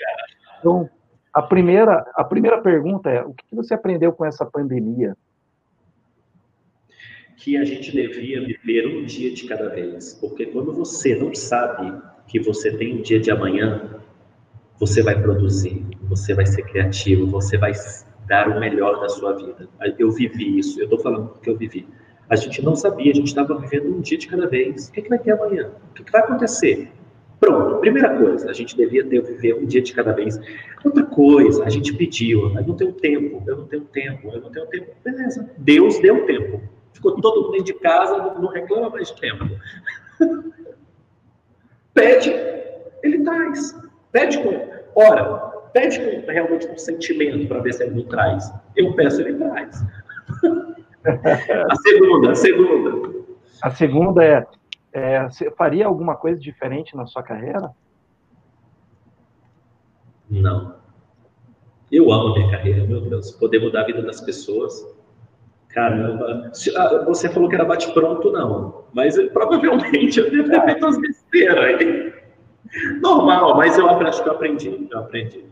Então, a primeira, a primeira pergunta é: o que você aprendeu com essa pandemia? que a gente devia viver um dia de cada vez, porque quando você não sabe que você tem um dia de amanhã, você vai produzir, você vai ser criativo, você vai dar o melhor da sua vida. Eu vivi isso, eu estou falando porque eu vivi. A gente não sabia, a gente estava vivendo um dia de cada vez. O que, é que vai ter amanhã? O que, é que vai acontecer? Pronto, primeira coisa, a gente devia ter viver um dia de cada vez. Outra coisa, a gente pediu, eu não tenho tempo, eu não tenho tempo, eu não tenho tempo. Beleza, Deus deu tempo. Ficou todo mundo dentro de casa, não, reclama mais de tempo. (laughs) Pede, ele traz. Pede com. Ora, pede com realmente um sentimento para ver se ele não traz. Eu peço, ele traz. (laughs) a segunda, a segunda. A segunda é, é, você faria alguma coisa diferente na sua carreira? Não. Eu amo minha carreira, meu Deus. Poder mudar a vida das pessoas Caramba, ah, você falou que era bate-pronto, não. Mas provavelmente eu devo ter feito umas besteiras. Normal, mas eu acho que eu aprendi. Eu aprendi.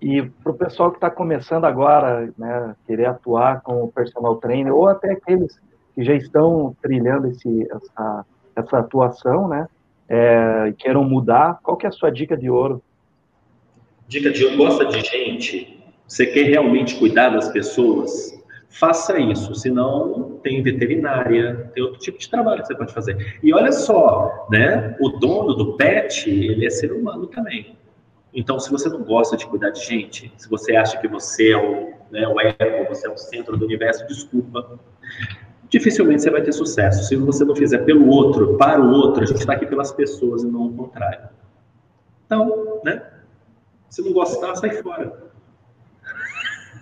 E para o pessoal que está começando agora, né, querer atuar como personal trainer, ou até aqueles que já estão trilhando esse, essa, essa atuação, né, é, queiram mudar, qual que é a sua dica de ouro? Dica de ouro, gosta de gente? Você quer realmente cuidar das pessoas? faça isso, senão tem veterinária, tem outro tipo de trabalho que você pode fazer. E olha só, né? O dono do pet, ele é ser humano também. Então, se você não gosta de cuidar de gente, se você acha que você é o, né, o ego, você é o centro do universo, desculpa. Dificilmente você vai ter sucesso. Se você não fizer pelo outro, para o outro, a gente está aqui pelas pessoas e não o contrário. Então, né? Se não gostar, sai fora.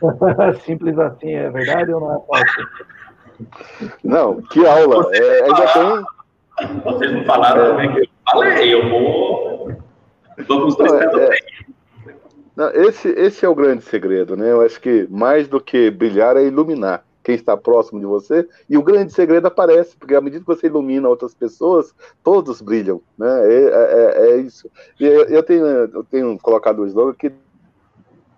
(laughs) Simples assim, é verdade ou não é fácil? Não, que aula. É, ainda tem. Vocês não falaram é. que eu falei, eu vou. Vamos dois não, é, não, esse, esse é o grande segredo, né? Eu acho que mais do que brilhar é iluminar quem está próximo de você, e o grande segredo aparece, porque à medida que você ilumina outras pessoas, todos brilham, né? É, é, é isso. E eu, eu, tenho, eu tenho colocado o slogan que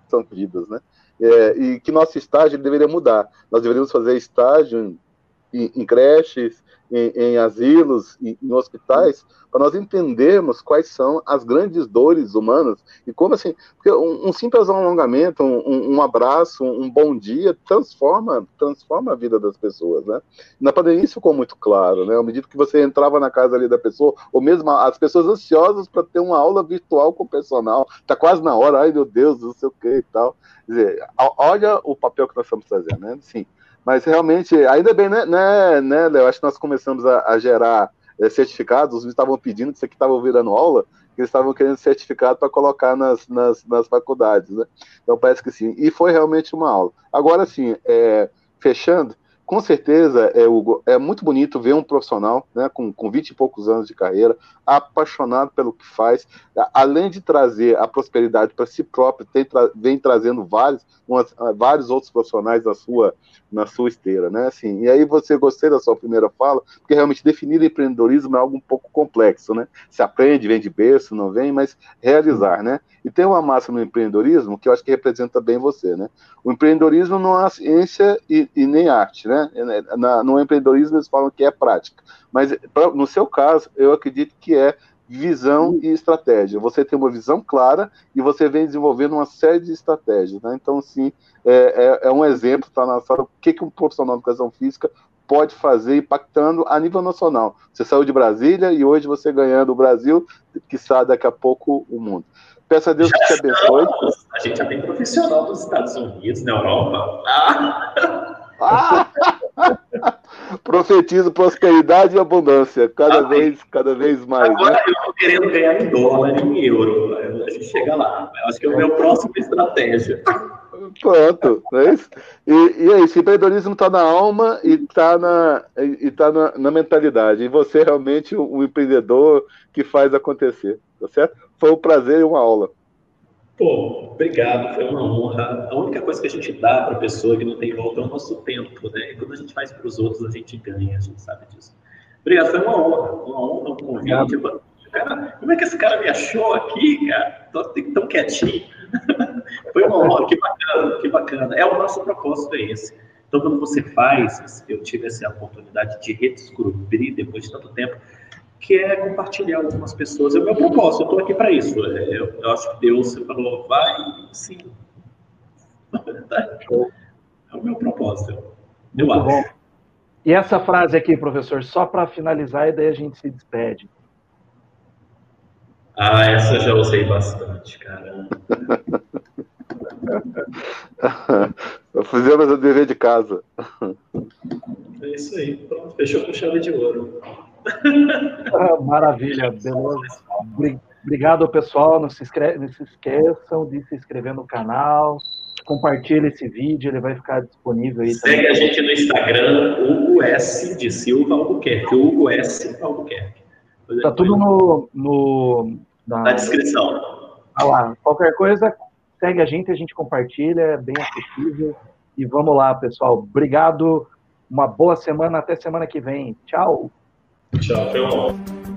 são vidas, né? é, e que nosso estágio deveria mudar. Nós deveríamos fazer estágio em, em creches, em, em asilos, em, em hospitais, para nós entendermos quais são as grandes dores humanas e como assim, porque um, um simples alongamento, um, um abraço, um, bom dia transforma, transforma a vida das pessoas, né? Na pandemia isso ficou muito claro, né? Ao medida que você entrava na casa ali da pessoa, ou mesmo as pessoas ansiosas para ter uma aula virtual com o personal, tá quase na hora, ai meu Deus, não sei o que e tal. Quer dizer, olha o papel que nós estamos fazendo, né? Sim. Mas realmente, ainda bem, né, né, né Léo? Acho que nós começamos a, a gerar é, certificados, os estavam pedindo, isso aqui estava virando aula, que eles estavam querendo certificado para colocar nas, nas, nas, faculdades, né? Então parece que sim. E foi realmente uma aula. Agora, sim, é, fechando, com certeza, é, Hugo, é muito bonito ver um profissional né, com, com 20 e poucos anos de carreira, apaixonado pelo que faz, além de trazer a prosperidade para si próprio, tem, tra vem trazendo vários, umas, vários outros profissionais na sua, na sua esteira. Né? Assim, e aí você gostei da sua primeira fala, porque realmente definir empreendedorismo é algo um pouco complexo. Né? Se aprende, vem de berço, não vem, mas realizar. Né? E tem uma massa no empreendedorismo que eu acho que representa bem você. Né? O empreendedorismo não é ciência e, e nem arte. Né? Né, na, no empreendedorismo eles falam que é prática, mas pra, no seu caso, eu acredito que é visão e estratégia. Você tem uma visão clara e você vem desenvolvendo uma série de estratégias. Né? Então, sim, é, é, é um exemplo, tá na sala, o que, que um profissional de educação física pode fazer impactando a nível nacional. Você saiu de Brasília e hoje você ganhando o Brasil, que sai daqui a pouco o mundo. Peço a Deus que te abençoe. A gente já tem profissional dos Estados Unidos, na Europa. Ah! Ah! (laughs) (laughs) Profetizo prosperidade e abundância, cada Amém. vez, cada vez mais. Agora né? eu estou querendo ganhar em dólar, em euro. A gente chega lá. Acho que é o meu próximo estratégia. Pronto, é isso. E, e é isso, empreendedorismo está na alma e está na, e tá na, na, mentalidade. E você é realmente o empreendedor que faz acontecer, tá certo? Foi um prazer e uma aula. Pô, obrigado, foi uma honra. A única coisa que a gente dá para a pessoa que não tem volta é o nosso tempo, né? E quando a gente faz para os outros, a gente ganha, a gente sabe disso. Obrigado, foi uma honra, uma honra, um convite. Cara, como é que esse cara me achou aqui, cara? Tô tão quietinho. (laughs) foi uma honra, que bacana, que bacana. É o nosso propósito, é esse. Então, quando você faz, eu tive essa oportunidade de redescobrir depois de tanto tempo que é compartilhar com algumas pessoas. É o meu propósito, eu estou aqui para isso. É, eu, eu, acho que Deus falou, vai, sim. (laughs) é o meu propósito. Eu Muito acho. Bom. E essa frase aqui, professor, só para finalizar e daí a gente se despede. Ah, essa eu já usei bastante, cara. (laughs) Fizemos o dever de casa. É isso aí. Pronto, fechou com chave de ouro. (laughs) Maravilha, beleza. Obrigado, pessoal. Não se, inscreve, não se esqueçam de se inscrever no canal. Compartilhe esse vídeo, ele vai ficar disponível aí. Segue também. a gente no Instagram, Hugo S. de Silva Albuquerque. Hugo S. Albuquerque. Tá tudo no, no na, na descrição. Ah lá, qualquer coisa, segue a gente, a gente compartilha, é bem acessível. E vamos lá, pessoal. Obrigado. Uma boa semana. Até semana que vem. Tchau. Tchau, honra.